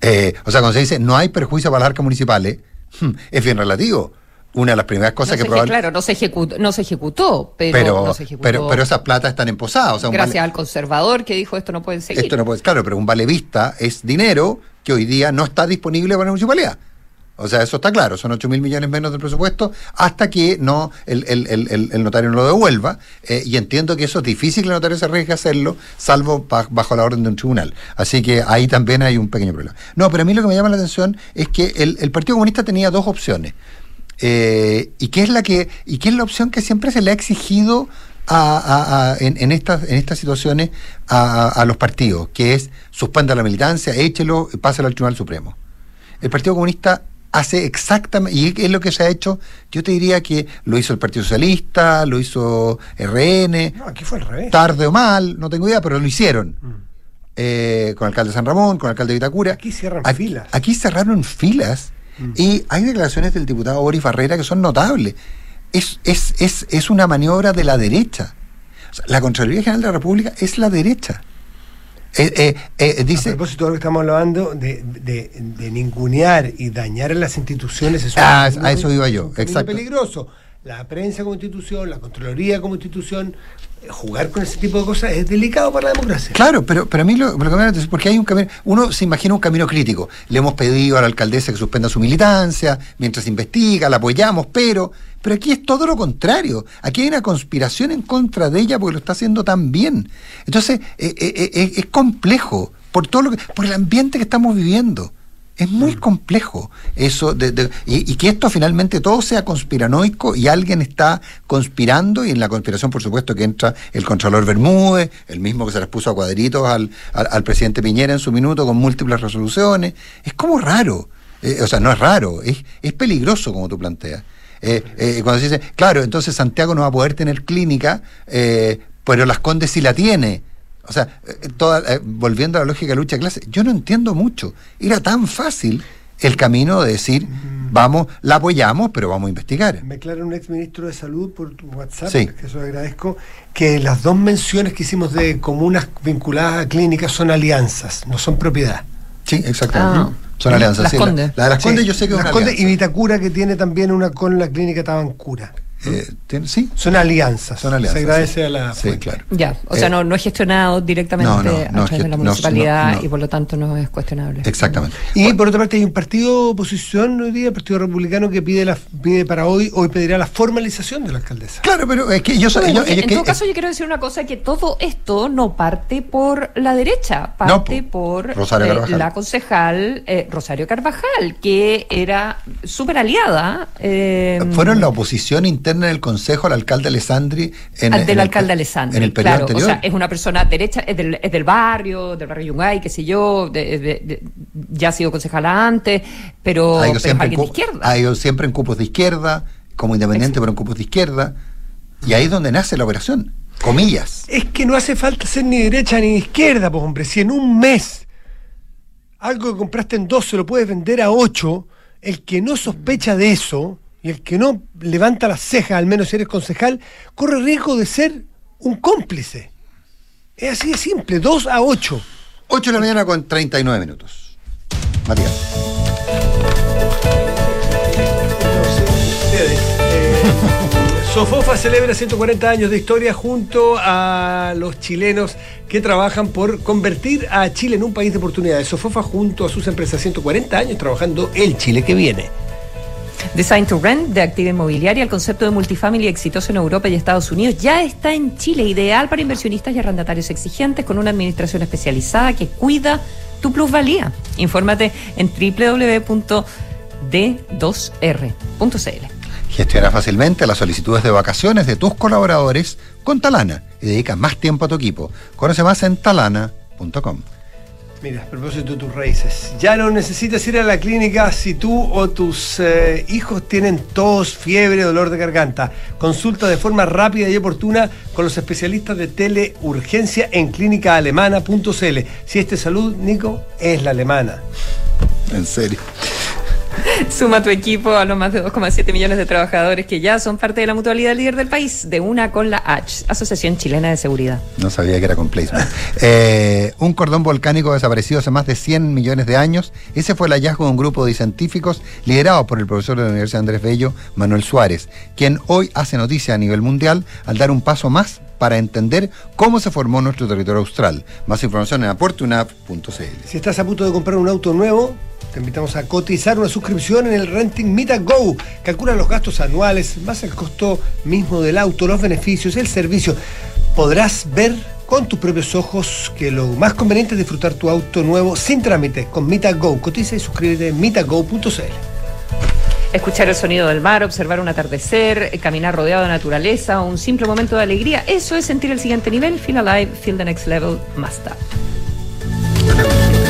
Eh, o sea, cuando se dice no hay perjuicio para las arcas municipales, es bien relativo. Una de las primeras cosas No que probablemente... Claro, no se ejecutó, no se ejecutó, pero, Pero, no se ejecutó. pero, pero esas platas están. O sea, un gracias vale- al conservador que dijo esto no puede seguir. Esto no puede claro, pero un valevista es dinero que hoy día no está disponible para la municipalidad. O sea, eso está claro, son 8 mil millones menos del presupuesto hasta que no el, el- el- notario no lo devuelva. eh, y entiendo que eso es difícil que el notario se arriesgue a hacerlo, salvo ba- bajo la orden de un tribunal. Así que ahí también hay un pequeño problema. No, pero a mí lo que me llama la atención es que el, Partido Comunista tenía dos opciones. Eh, y qué es la que y qué es la opción que siempre se le ha exigido a- en, en estas en estas situaciones a, los partidos que es suspenda la militancia échelo páselo al Tribunal Supremo el Partido Comunista hace exactamente y es lo que se ha hecho yo te diría que lo hizo el Partido Socialista lo hizo RN No, aquí fue al revés. tarde o mal no tengo idea pero lo hicieron eh, con el alcalde de San Ramón, con el alcalde de Vitacura. Aquí cierran Aquí- filas. Aquí cerraron filas y hay declaraciones del diputado Boris Barrera que son notables. Es, es, es, es una maniobra de la derecha. O sea, la Contraloría General de la República es la derecha. Eh, eh, eh, A dice, propósito de lo que estamos hablando, de, de, de ningunear y dañar a las instituciones, es Ah, un- a eso iba yo, es exacto. peligroso. La prensa como institución, la Contraloría como institución, jugar con ese tipo de cosas es delicado para la democracia. Claro, pero, pero a mí lo, lo que me atención, porque hay un camino, uno se imagina un camino crítico. Le hemos pedido a la alcaldesa que suspenda su militancia, mientras investiga, la apoyamos, pero, pero aquí es todo lo contrario. Aquí hay una conspiración en contra de ella porque lo está haciendo tan bien. Entonces, eh, eh, eh, es complejo, por todo lo que, por el ambiente que estamos viviendo. Es muy complejo eso, de, de- y, y que esto finalmente todo sea conspiranoico y alguien está conspirando, y en la conspiración, por supuesto, que entra el Contralor Bermúdez, el mismo que se les puso a cuadritos al, al, al presidente Piñera en su minuto con múltiples resoluciones. Es como raro, Eh, o sea, no es raro, es, es peligroso como tú planteas. Eh, eh, cuando se dice, claro, entonces Santiago no va a poder tener clínica, eh, pero Las Condes sí la tiene. O sea, eh, toda, eh, volviendo a la lógica de lucha de clase, yo no entiendo mucho. Era tan fácil el camino de decir, vamos, la apoyamos, pero vamos a investigar. Me aclara un ex ministro de salud por tu WhatsApp, Sí. que eso agradezco, que las dos menciones que hicimos de comunas vinculadas a clínicas son alianzas, no son propiedad. Sí, exactamente. Ah. Son alianzas. Las sí, la- Condes. La, de las Condes Sí, yo sé que es Las una Condes y. Vitacura que tiene también una con la clínica Tabancura. Eh, tiene- sí, Son alianzas. Son alianzas, Se agradece sí. a la Sí, fuente. claro. Ya, o sea, Eh, no, no es gestionado directamente no, no, a no través es de la no, municipalidad no, no. y por lo tanto no es cuestionable. exactamente. Y por otra parte hay un partido oposición hoy día, el Partido Republicano, que pide la, pide para hoy, hoy pedirá la formalización de la alcaldesa. Claro, pero es que yo soy. Bueno, yo- en que- todo caso, yo quiero decir una cosa, que todo esto no parte por la derecha, parte po. por Rosario eh, la concejal eh, Rosario Carvajal, que era súper aliada. eh, Fueron la oposición interna del Consejo al alcalde Alessandri en, en del el- alcalde Alessandri. En el periodo claro, anterior. O sea, es una persona derecha, es del, es del barrio, del barrio Yungay, qué sé yo, de- de- de- ya ha sido concejala antes, pero, ha ido pero siempre, en de izquierda. ha ido siempre en cupos de izquierda, como independiente, pero en cupos de izquierda. Y ahí es donde nace la operación. Comillas. Es que no hace falta ser ni derecha ni izquierda, pues hombre. Si en un mes algo que compraste en dos se lo puedes vender a ocho, el que no sospecha de eso y el que no levanta las cejas, al menos si eres concejal, corre riesgo de ser un cómplice. Es así de simple, dos a ocho. 8 de la mañana con 39 minutos. Matías. Sofofa celebra 140 años de historia junto a los chilenos que trabajan por convertir a Chile en un país de oportunidades. Sofofa junto a sus empresas 140 años trabajando el Chile que viene. Design to Rent de Activa Inmobiliaria, el concepto de multifamily exitoso en Europa y Estados Unidos, ya está en Chile, ideal para inversionistas y arrendatarios exigentes con una administración especializada que cuida tu plusvalía. Infórmate en www.d2r.cl. Gestiona fácilmente las solicitudes de vacaciones de tus colaboradores con Talana y dedica más tiempo a tu equipo. Conoce más en talana.com. Mira, a propósito de tus raíces, ya no necesitas ir a la clínica si tú o tus eh, hijos tienen tos, fiebre, dolor de garganta. Consulta de forma rápida y oportuna con los especialistas de teleurgencia en clínicaalemana.cl. Si este salud, Nico, es la alemana. En serio. Suma tu equipo a los más de 2,7 millones de trabajadores que ya son parte de la mutualidad líder del país, de una con la H, Asociación Chilena de Seguridad. No sabía que era con. Eh, un cordón volcánico desaparecido hace más de 100 millones de años. Ese fue el hallazgo de un grupo de científicos liderado por el profesor de la Universidad Andrés Bello, Manuel Suárez, quien hoy hace noticia a nivel mundial al dar un paso más para entender cómo se formó nuestro territorio austral. Más información en aportunap.cl. Si estás a punto de comprar un auto nuevo, te invitamos a cotizar una suscripción en el Renting Meet. Calcula los gastos anuales, más el costo mismo del auto, los beneficios, el servicio. Podrás ver con tus propios ojos que lo más conveniente es disfrutar tu auto nuevo sin trámite con Mita Go. Cotiza y suscríbete en mitago.cl. Escuchar el sonido del mar, observar un atardecer, eh, caminar rodeado de naturaleza, un simple momento de alegría, eso es sentir el siguiente nivel. Feel alive, feel the next level, Mazda. A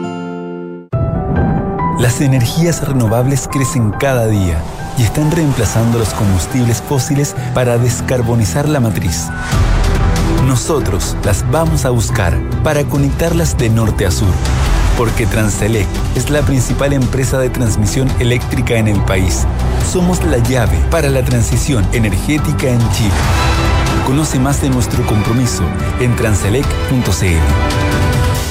Las energías renovables crecen cada día y están reemplazando los combustibles fósiles para descarbonizar la matriz. Nosotros las vamos a buscar para conectarlas de norte a sur, porque Transelec es la principal empresa de transmisión eléctrica en el país. Somos la llave para la transición energética en Chile. Conoce más de nuestro compromiso en transelec.cl.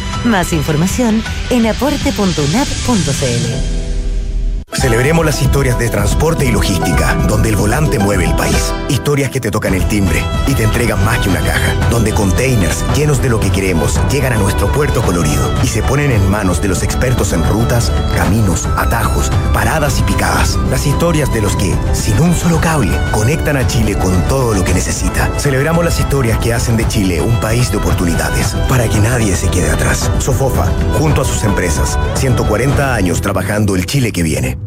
Más información en aporte.unap.cl. Celebremos las historias de transporte y logística, donde el volante mueve el país. Historias que te tocan el timbre y te entregan más que una caja, donde containers llenos de lo que queremos llegan a nuestro puerto colorido y se ponen en manos de los expertos en rutas, caminos, atajos, paradas y picadas. Las historias de los que, sin un solo cable, conectan a Chile con todo lo que necesita. Celebramos las historias que hacen de Chile un país de oportunidades, para que nadie se quede atrás. Sofofa, junto a sus empresas, 140 años trabajando el Chile que viene.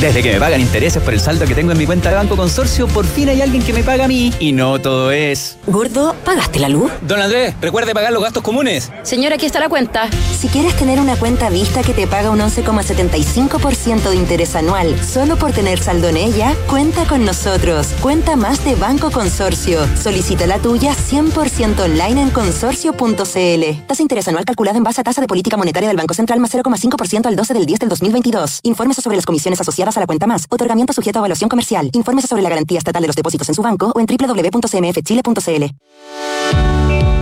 Desde que me pagan intereses por el saldo que tengo en mi cuenta de Banco Consorcio, por fin hay alguien que me paga a mí. Y no todo es. Gordo, ¿pagaste la luz? Don Andrés, recuerde pagar los gastos comunes. Señora, aquí está la cuenta. Si quieres tener una cuenta vista que te paga un 11,75% de interés anual solo por tener saldo en ella, cuenta con nosotros. Cuenta más de Banco Consorcio. Solicita la tuya 100% online en consorcio.cl. Tasa de interés anual calculada en base a tasa de política monetaria del Banco Central más 0,5% al 12 del 10 del 2022. Infórmese sobre las comisiones asociadas a la cuenta más. Otorgamiento sujeto a evaluación comercial. Infórmese sobre la garantía estatal de los depósitos en su banco o en www.cmfchile.cl.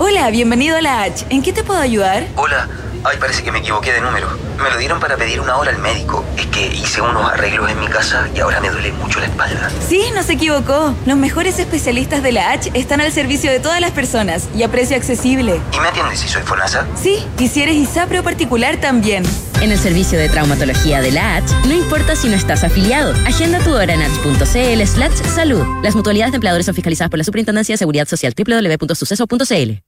Hola, bienvenido a la H. ¿En qué te puedo ayudar? Hola. Ay, parece que me equivoqué de número. Me lo dieron para pedir una hora al médico. Es que hice unos arreglos en mi casa y ahora me duele mucho la espalda. Sí, no se equivocó. Los mejores especialistas de la H están al servicio de todas las personas y a precio accesible. ¿Y me atiendes si soy FONASA? Sí, y si eres ISAPRE o particular también. En el servicio de traumatología de la H, no importa si no estás afiliado. Agenda tu hora en h.cl slash salud. Las mutualidades de empleadores son fiscalizadas por la Superintendencia de Seguridad Social www.suceso.cl.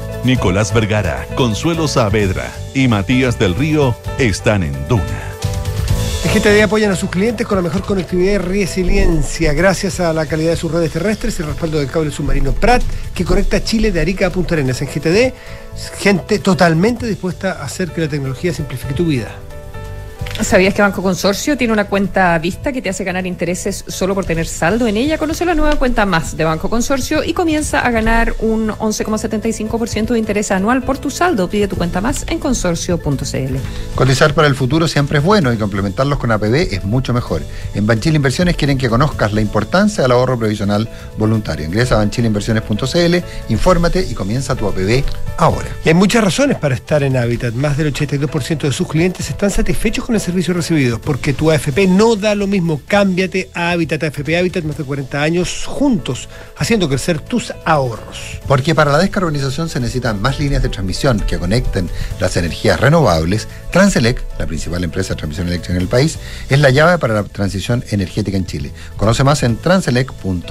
Nicolás Vergara, Consuelo Saavedra y Matías del Río están en Duna. GTD apoyan a sus clientes con la mejor conectividad y resiliencia gracias a la calidad de sus redes terrestres y el respaldo del cable submarino Prat que conecta Chile de Arica a Punta Arenas. En GTD, gente totalmente dispuesta a hacer que la tecnología simplifique tu vida. ¿Sabías que Banco Consorcio tiene una cuenta vista que te hace ganar intereses solo por tener saldo en ella? Conoce la nueva cuenta más de Banco Consorcio y comienza a ganar un 11,75% de interés anual por tu saldo. Pide tu cuenta más en consorcio.cl. Cotizar para el futuro siempre es bueno y complementarlos con APB es mucho mejor. En Banchile Inversiones quieren que conozcas la importancia del ahorro previsional voluntario. Ingresa a banchileinversiones.cl, infórmate y comienza tu APB ahora. Y hay muchas razones para estar en Habitat. Más del 82% de sus clientes están satisfechos con el servicio recibido, porque tu AFP no da lo mismo. Cámbiate a Habitat AFP Habitat más de 40 años juntos, haciendo crecer tus ahorros. Porque para la descarbonización se necesitan más líneas de transmisión que conecten las energías renovables. Transelec, la principal empresa de transmisión eléctrica en el país, es la llave para la transición energética en Chile. Conoce más en transelec.cl.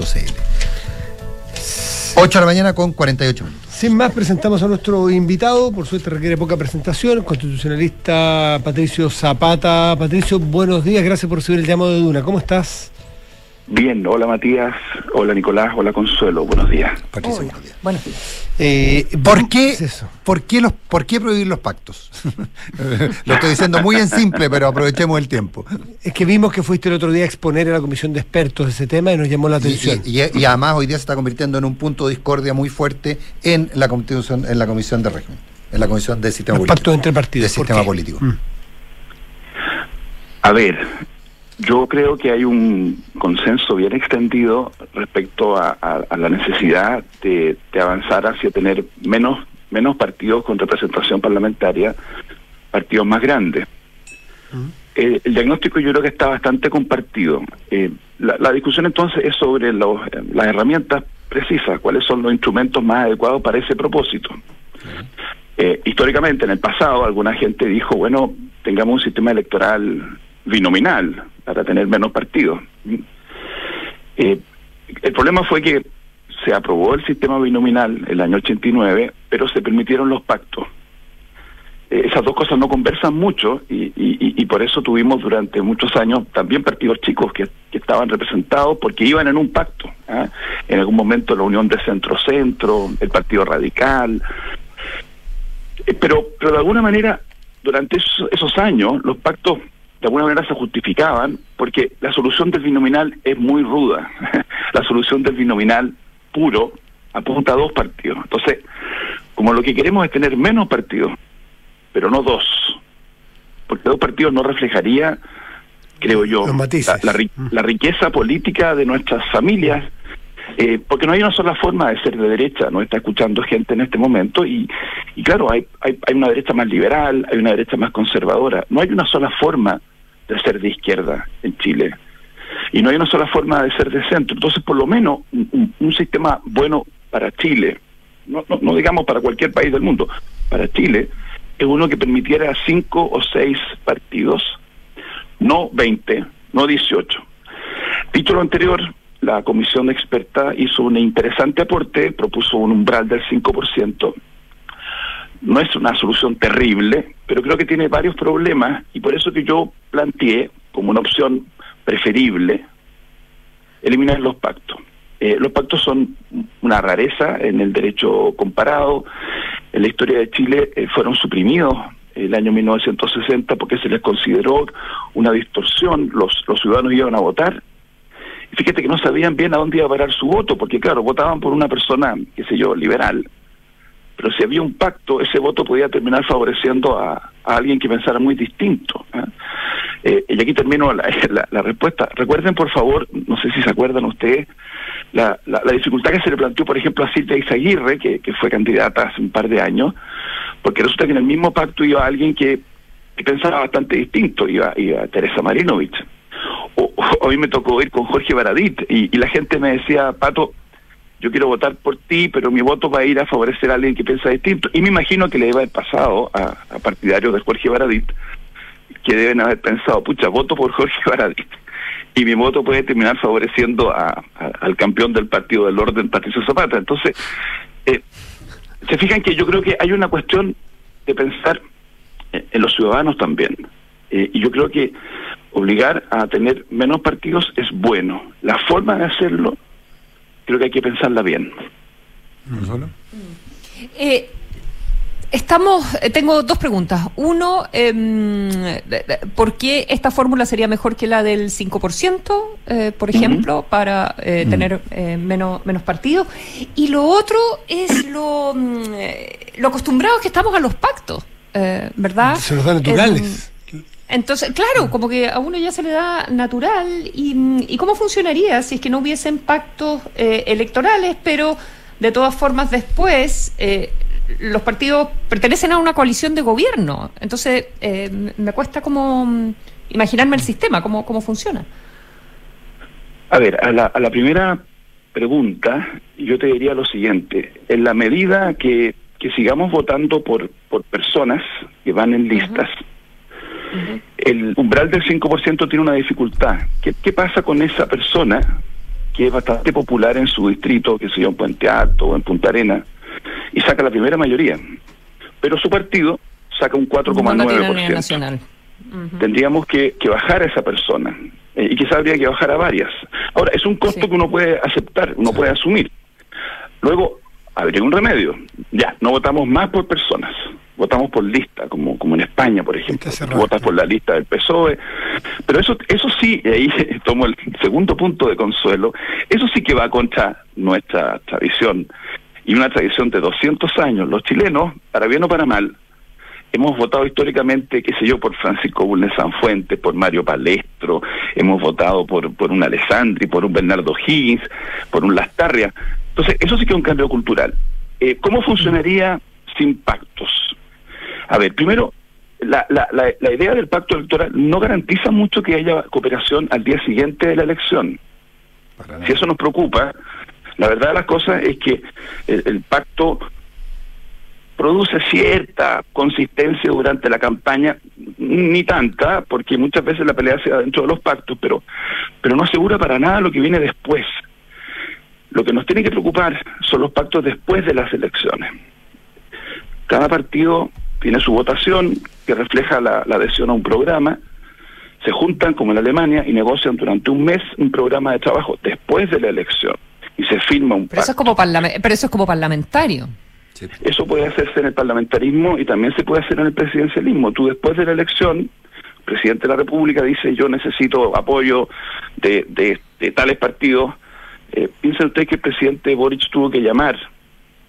8 de la mañana con 48 minutos. Sin más, presentamos a nuestro invitado, por suerte requiere poca presentación, constitucionalista Patricio Zapata. Patricio, buenos días, gracias por recibir el llamado de Duna. ¿Cómo estás? Bien, hola Matías, hola Nicolás, hola Consuelo, buenos días. Patricio, buenos días. Buenos días. Eh, ¿por, qué, ¿por, qué los, ¿Por qué prohibir los pactos? Lo estoy diciendo muy en simple, pero aprovechemos el tiempo. Es que vimos que fuiste el otro día a exponer a la comisión de expertos ese tema y nos llamó la atención. Y, y- y además hoy día se está convirtiendo en un punto de discordia muy fuerte en la constitución, en la comisión de régimen, en la comisión del sistema Los político. pactos entre partidos. ¿por sistema qué? político. Mm. A ver, yo creo que hay un consenso bien extendido respecto a, a- a la necesidad de, de avanzar hacia tener menos, menos partidos con representación parlamentaria, partidos más grandes. Eh, el diagnóstico yo creo que está bastante compartido. Eh, la, la discusión entonces es sobre los, eh, las herramientas precisas, cuáles son los instrumentos más adecuados para ese propósito. Eh, históricamente, en el pasado, alguna gente dijo, bueno, tengamos un sistema electoral binominal para tener menos partidos. Eh, el problema fue que se aprobó el sistema binominal el año 89, pero se permitieron los pactos. Eh, esas dos cosas no conversan mucho y, y- y- por eso tuvimos durante muchos años también partidos chicos que, que estaban representados porque iban en un pacto. ¿ah? En algún momento la Unión de Centro-Centro, el Partido Radical, eh, pero, pero de alguna manera, durante esos, esos años, los pactos de alguna manera se justificaban porque la solución del binominal es muy ruda. la solución del binominal puro apunta a dos partidos. Entonces, como lo que queremos es tener menos partidos, pero no dos, porque dos partidos no reflejaría, creo yo, la, la ri- la riqueza política de nuestras familias eh, porque no hay una sola forma de ser de derecha, no está escuchando gente en este momento y, y claro, hay, hay, hay una derecha más liberal, hay una derecha más conservadora, no hay una sola forma de ser de izquierda en Chile y no hay una sola forma de ser de centro, entonces por lo menos un, sistema bueno para Chile, no, no, no digamos para cualquier país del mundo, para Chile, es uno que permitiera cinco o seis partidos, no 20, no 18. Dicho lo anterior, la comisión experta hizo un interesante aporte, propuso un umbral del 5%. No es una solución terrible, pero creo que tiene varios problemas y por eso que yo planteé como una opción preferible eliminar los pactos. Eh, los pactos son una rareza en el derecho comparado. En la historia de Chile eh, fueron suprimidos el año 1960 porque se les consideró una distorsión. Los, los ciudadanos iban a votar y fíjate que no sabían bien a dónde iba a parar su voto, porque claro, votaban por una persona, qué sé yo, liberal, pero si había un pacto, ese voto podía terminar favoreciendo a, alguien que pensara muy distinto. ¿eh? Eh, y aquí termino la, respuesta. Recuerden, por favor, no sé si se acuerdan ustedes, la, la, dificultad que se le planteó, por ejemplo, a Silvia Izaguirre, que, fue candidata hace un par de años, porque resulta que en el mismo pacto iba alguien que, que pensaba bastante distinto, iba, iba Teresa Marinovich. O, a mí me tocó ir con Jorge Baradit y la gente me decía, Pato, yo quiero votar por ti, pero mi voto va a ir a favorecer a alguien que piensa distinto. Y me imagino que le iba haber pasado a, partidarios de Jorge Baradit, que deben haber pensado, pucha, voto por Jorge Baradit. Y mi voto puede terminar favoreciendo a- al campeón del Partido del Orden, Patricio Zapata. Entonces, eh, se fijan que yo creo que hay una cuestión de pensar en en los ciudadanos también. Eh, y yo creo que obligar a tener menos partidos es bueno. La forma de hacerlo, creo que hay que pensarla bien. Eh, Estamos, eh, tengo dos preguntas. Uno, eh, ¿por qué esta fórmula sería mejor que la del 5%, eh, por ejemplo, para eh, tener eh, menos, menos partidos? Y lo otro es lo, mm, eh, lo acostumbrados que estamos a los pactos, eh, ¿verdad? Se nos da naturales. Entonces, claro, como que a uno ya se le da natural. ¿Y, y cómo funcionaría si es que no hubiesen pactos eh, electorales, pero de todas formas después eh, los partidos pertenecen a una coalición de gobierno? Entonces, eh, me cuesta como mm, imaginarme el sistema, cómo, cómo funciona. A ver, a la, a la primera pregunta, yo te diría lo siguiente. En la medida que, que sigamos votando por, por personas que van en listas, el umbral del 5% tiene una dificultad. ¿Qué, ¿Qué pasa con esa persona que es bastante popular en su distrito, que se yo, en Puente Alto o en Punta Arena, y saca la primera mayoría? Pero su partido saca un No la tiene a nivel 4,9%. nacional. Tendríamos que, que bajar a esa persona. eh, y quizás habría que bajar a varias. Ahora, es un costo que uno puede aceptar, uno puede asumir. Luego, habría un remedio. Ya, no votamos más por personas, votamos por lista, como, como en España, por ejemplo. Votas por la lista del PSOE. Pero eso, eso sí, y ahí tomo el segundo punto de consuelo, eso sí que va contra nuestra tradición. Y una tradición de 200 años. Los chilenos, para bien o para mal, hemos votado históricamente, qué sé yo, por Francisco Bulnes Sanfuentes, por Mario Palestro, hemos votado por, por un Alessandri, por un Bernardo Higgins, por un Lastarria. Entonces, eso sí que es un cambio cultural. Eh, ¿Cómo funcionaría sin pactos? A ver, primero, la, la, la, la idea del pacto electoral no garantiza mucho que haya cooperación al día siguiente de la elección. Si eso nos preocupa, la verdad de las cosas es que el, el pacto produce cierta consistencia durante la campaña, ni tanta, porque muchas veces la pelea se da dentro de los pactos, pero, pero no asegura para nada lo que viene después. Lo que nos tiene que preocupar son los pactos después de las elecciones. Cada partido tiene su votación que refleja la, la adhesión a un programa, se juntan como en Alemania y negocian durante un mes un programa de trabajo después de la elección y se firma un Pero eso es como, pero eso es como parlamentario. Eso puede hacerse en el parlamentarismo y también se puede hacer en el presidencialismo. Tú después de la elección, el presidente de la República dice yo necesito apoyo de, de, de tales partidos. Eh, piensa usted que el presidente Boric tuvo que llamar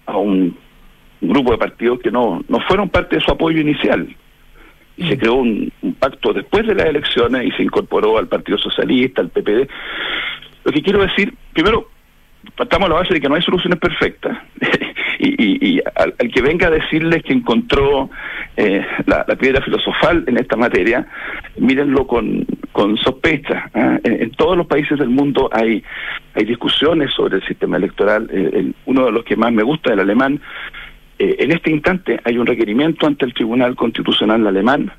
a un, grupo de partidos que no, no fueron parte de su apoyo inicial. Y se creó un, un pacto después de las elecciones y se incorporó al Partido Socialista, al PPD. Lo que quiero decir, primero, partamos a la base de que no hay soluciones perfectas. y y, y al, al que venga a decirles que encontró eh, la, la piedra filosofal en esta materia, mírenlo con, con sospecha. ¿ah? En, en todos los países del mundo hay, hay discusiones sobre el sistema electoral. Eh, el- uno de los que más me gusta, el alemán, eh, en este instante hay un requerimiento ante el Tribunal Constitucional alemán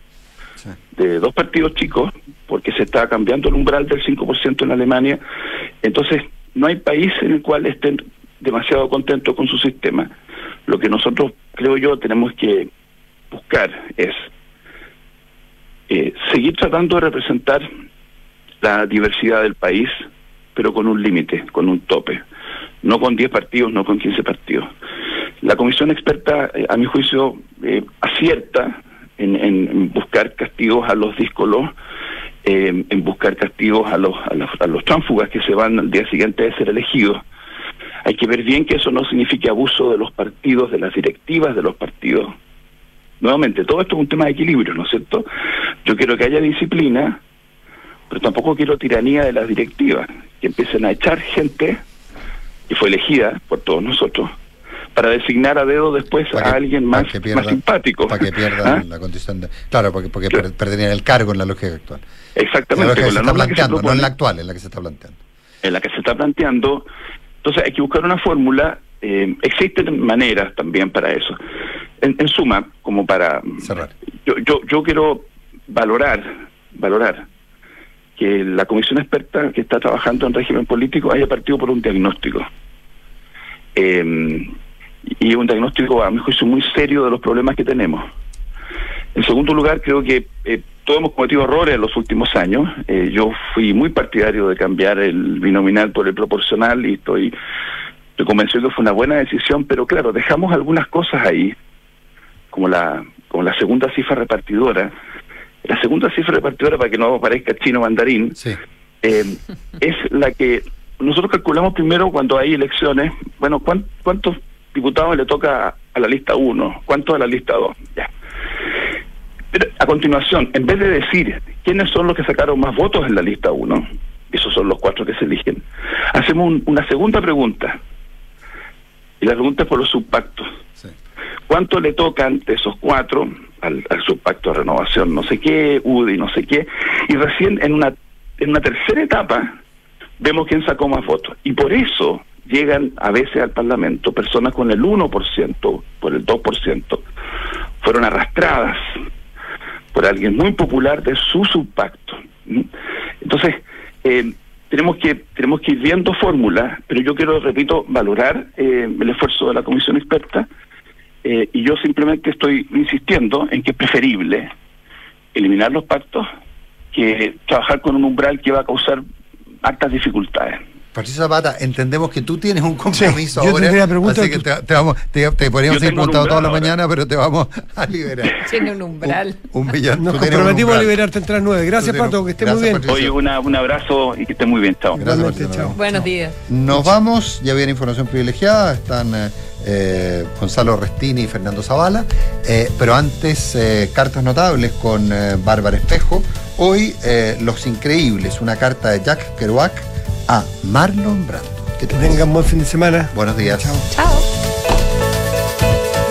de dos partidos chicos, porque se está cambiando el umbral del 5% en Alemania. Entonces, no hay país en el cual estén demasiado contentos con su sistema. Lo que nosotros, creo yo, tenemos que buscar es eh, seguir tratando de representar la diversidad del país, pero con un límite, con un tope. No con 10 partidos, no con 15 partidos. La comisión experta, eh, a mi juicio, eh, acierta en, en buscar castigos a los díscolos, eh, en buscar castigos a los, a los a los tránsfugas que se van al día siguiente de ser elegidos. Hay que ver bien que eso no signifique abuso de los partidos, de las directivas de los partidos. Nuevamente, todo esto es un tema de equilibrio, ¿no es cierto? Yo quiero que haya disciplina, pero tampoco quiero tiranía de las directivas, que empiecen a echar gente que fue elegida por todos nosotros para designar a dedo después a alguien más, que más simpático. Para que pierdan ¿Ah? la condición de. Claro, porque, porque per- perderían el cargo en la lógica actual. Exactamente, En la que se la está norma que se planteando, no en la actual, en la que se está planteando. en la que se está planteando. Entonces hay que buscar una fórmula. eh, existen maneras también para eso. En, en suma, como para cerrar, yo, yo, yo quiero valorar, valorar que la comisión experta que está trabajando en régimen político haya partido por un diagnóstico. Eh, y un diagnóstico, a mi juicio, muy serio de los problemas que tenemos. En segundo lugar, creo que eh, todos hemos cometido errores en los últimos años. Eh, yo fui muy partidario de cambiar el binominal por el proporcional y estoy, estoy convencido que fue una buena decisión, pero claro, dejamos algunas cosas ahí, como la, como la segunda cifra repartidora, la segunda cifra repartidora, para que no parezca chino mandarín, eh, es la que nosotros calculamos primero cuando hay elecciones, bueno, ¿cuán- ¿cuántos diputados le toca a la lista 1? ¿Cuántos a la lista 2? Ya. Pero a continuación, en vez de decir quiénes son los que sacaron más votos en la lista 1, esos son los cuatro que se eligen, hacemos un- una segunda pregunta. Y la pregunta es por los subpactos. ¿Cuánto le tocan de esos cuatro al, al subpacto de renovación, no sé qué, UDI, no sé qué? Y recién en una, en una tercera etapa vemos quién sacó más votos. Y por eso llegan a veces al Parlamento personas con el 1%, por el 2%, fueron arrastradas por alguien muy popular de su subpacto. Entonces, eh, tenemos que tenemos que ir viendo fórmulas, pero yo quiero, repito, valorar eh, el esfuerzo de la comisión experta eh, y yo simplemente estoy insistiendo en que es preferible eliminar los pactos que trabajar con un umbral que va a causar altas dificultades. Patricio Zapata, entendemos que tú tienes un compromiso yo ahora, tendría preguntas así que te, te vamos, te, te podríamos un preguntando toda la mañana, pero te vamos a liberar. Tiene un umbral. Un millón. Nos comprometimos a liberarte entre las nueve. Gracias, Pato, que esté muy Gracias, bien. Patricio. Oye, una, un abrazo y que esté muy bien, chao. Gracias, Patricio. Buenos días. Nos vamos, ya viene información privilegiada, están eh, eh, Gonzalo Restini y Fernando Zavala, eh, pero antes eh, cartas notables con eh, Bárbara Espejo. Hoy eh, Los Increíbles, una carta de Jack Kerouac a Marlon Brando. Que tengan buen fin de semana. Buenos días. Chao.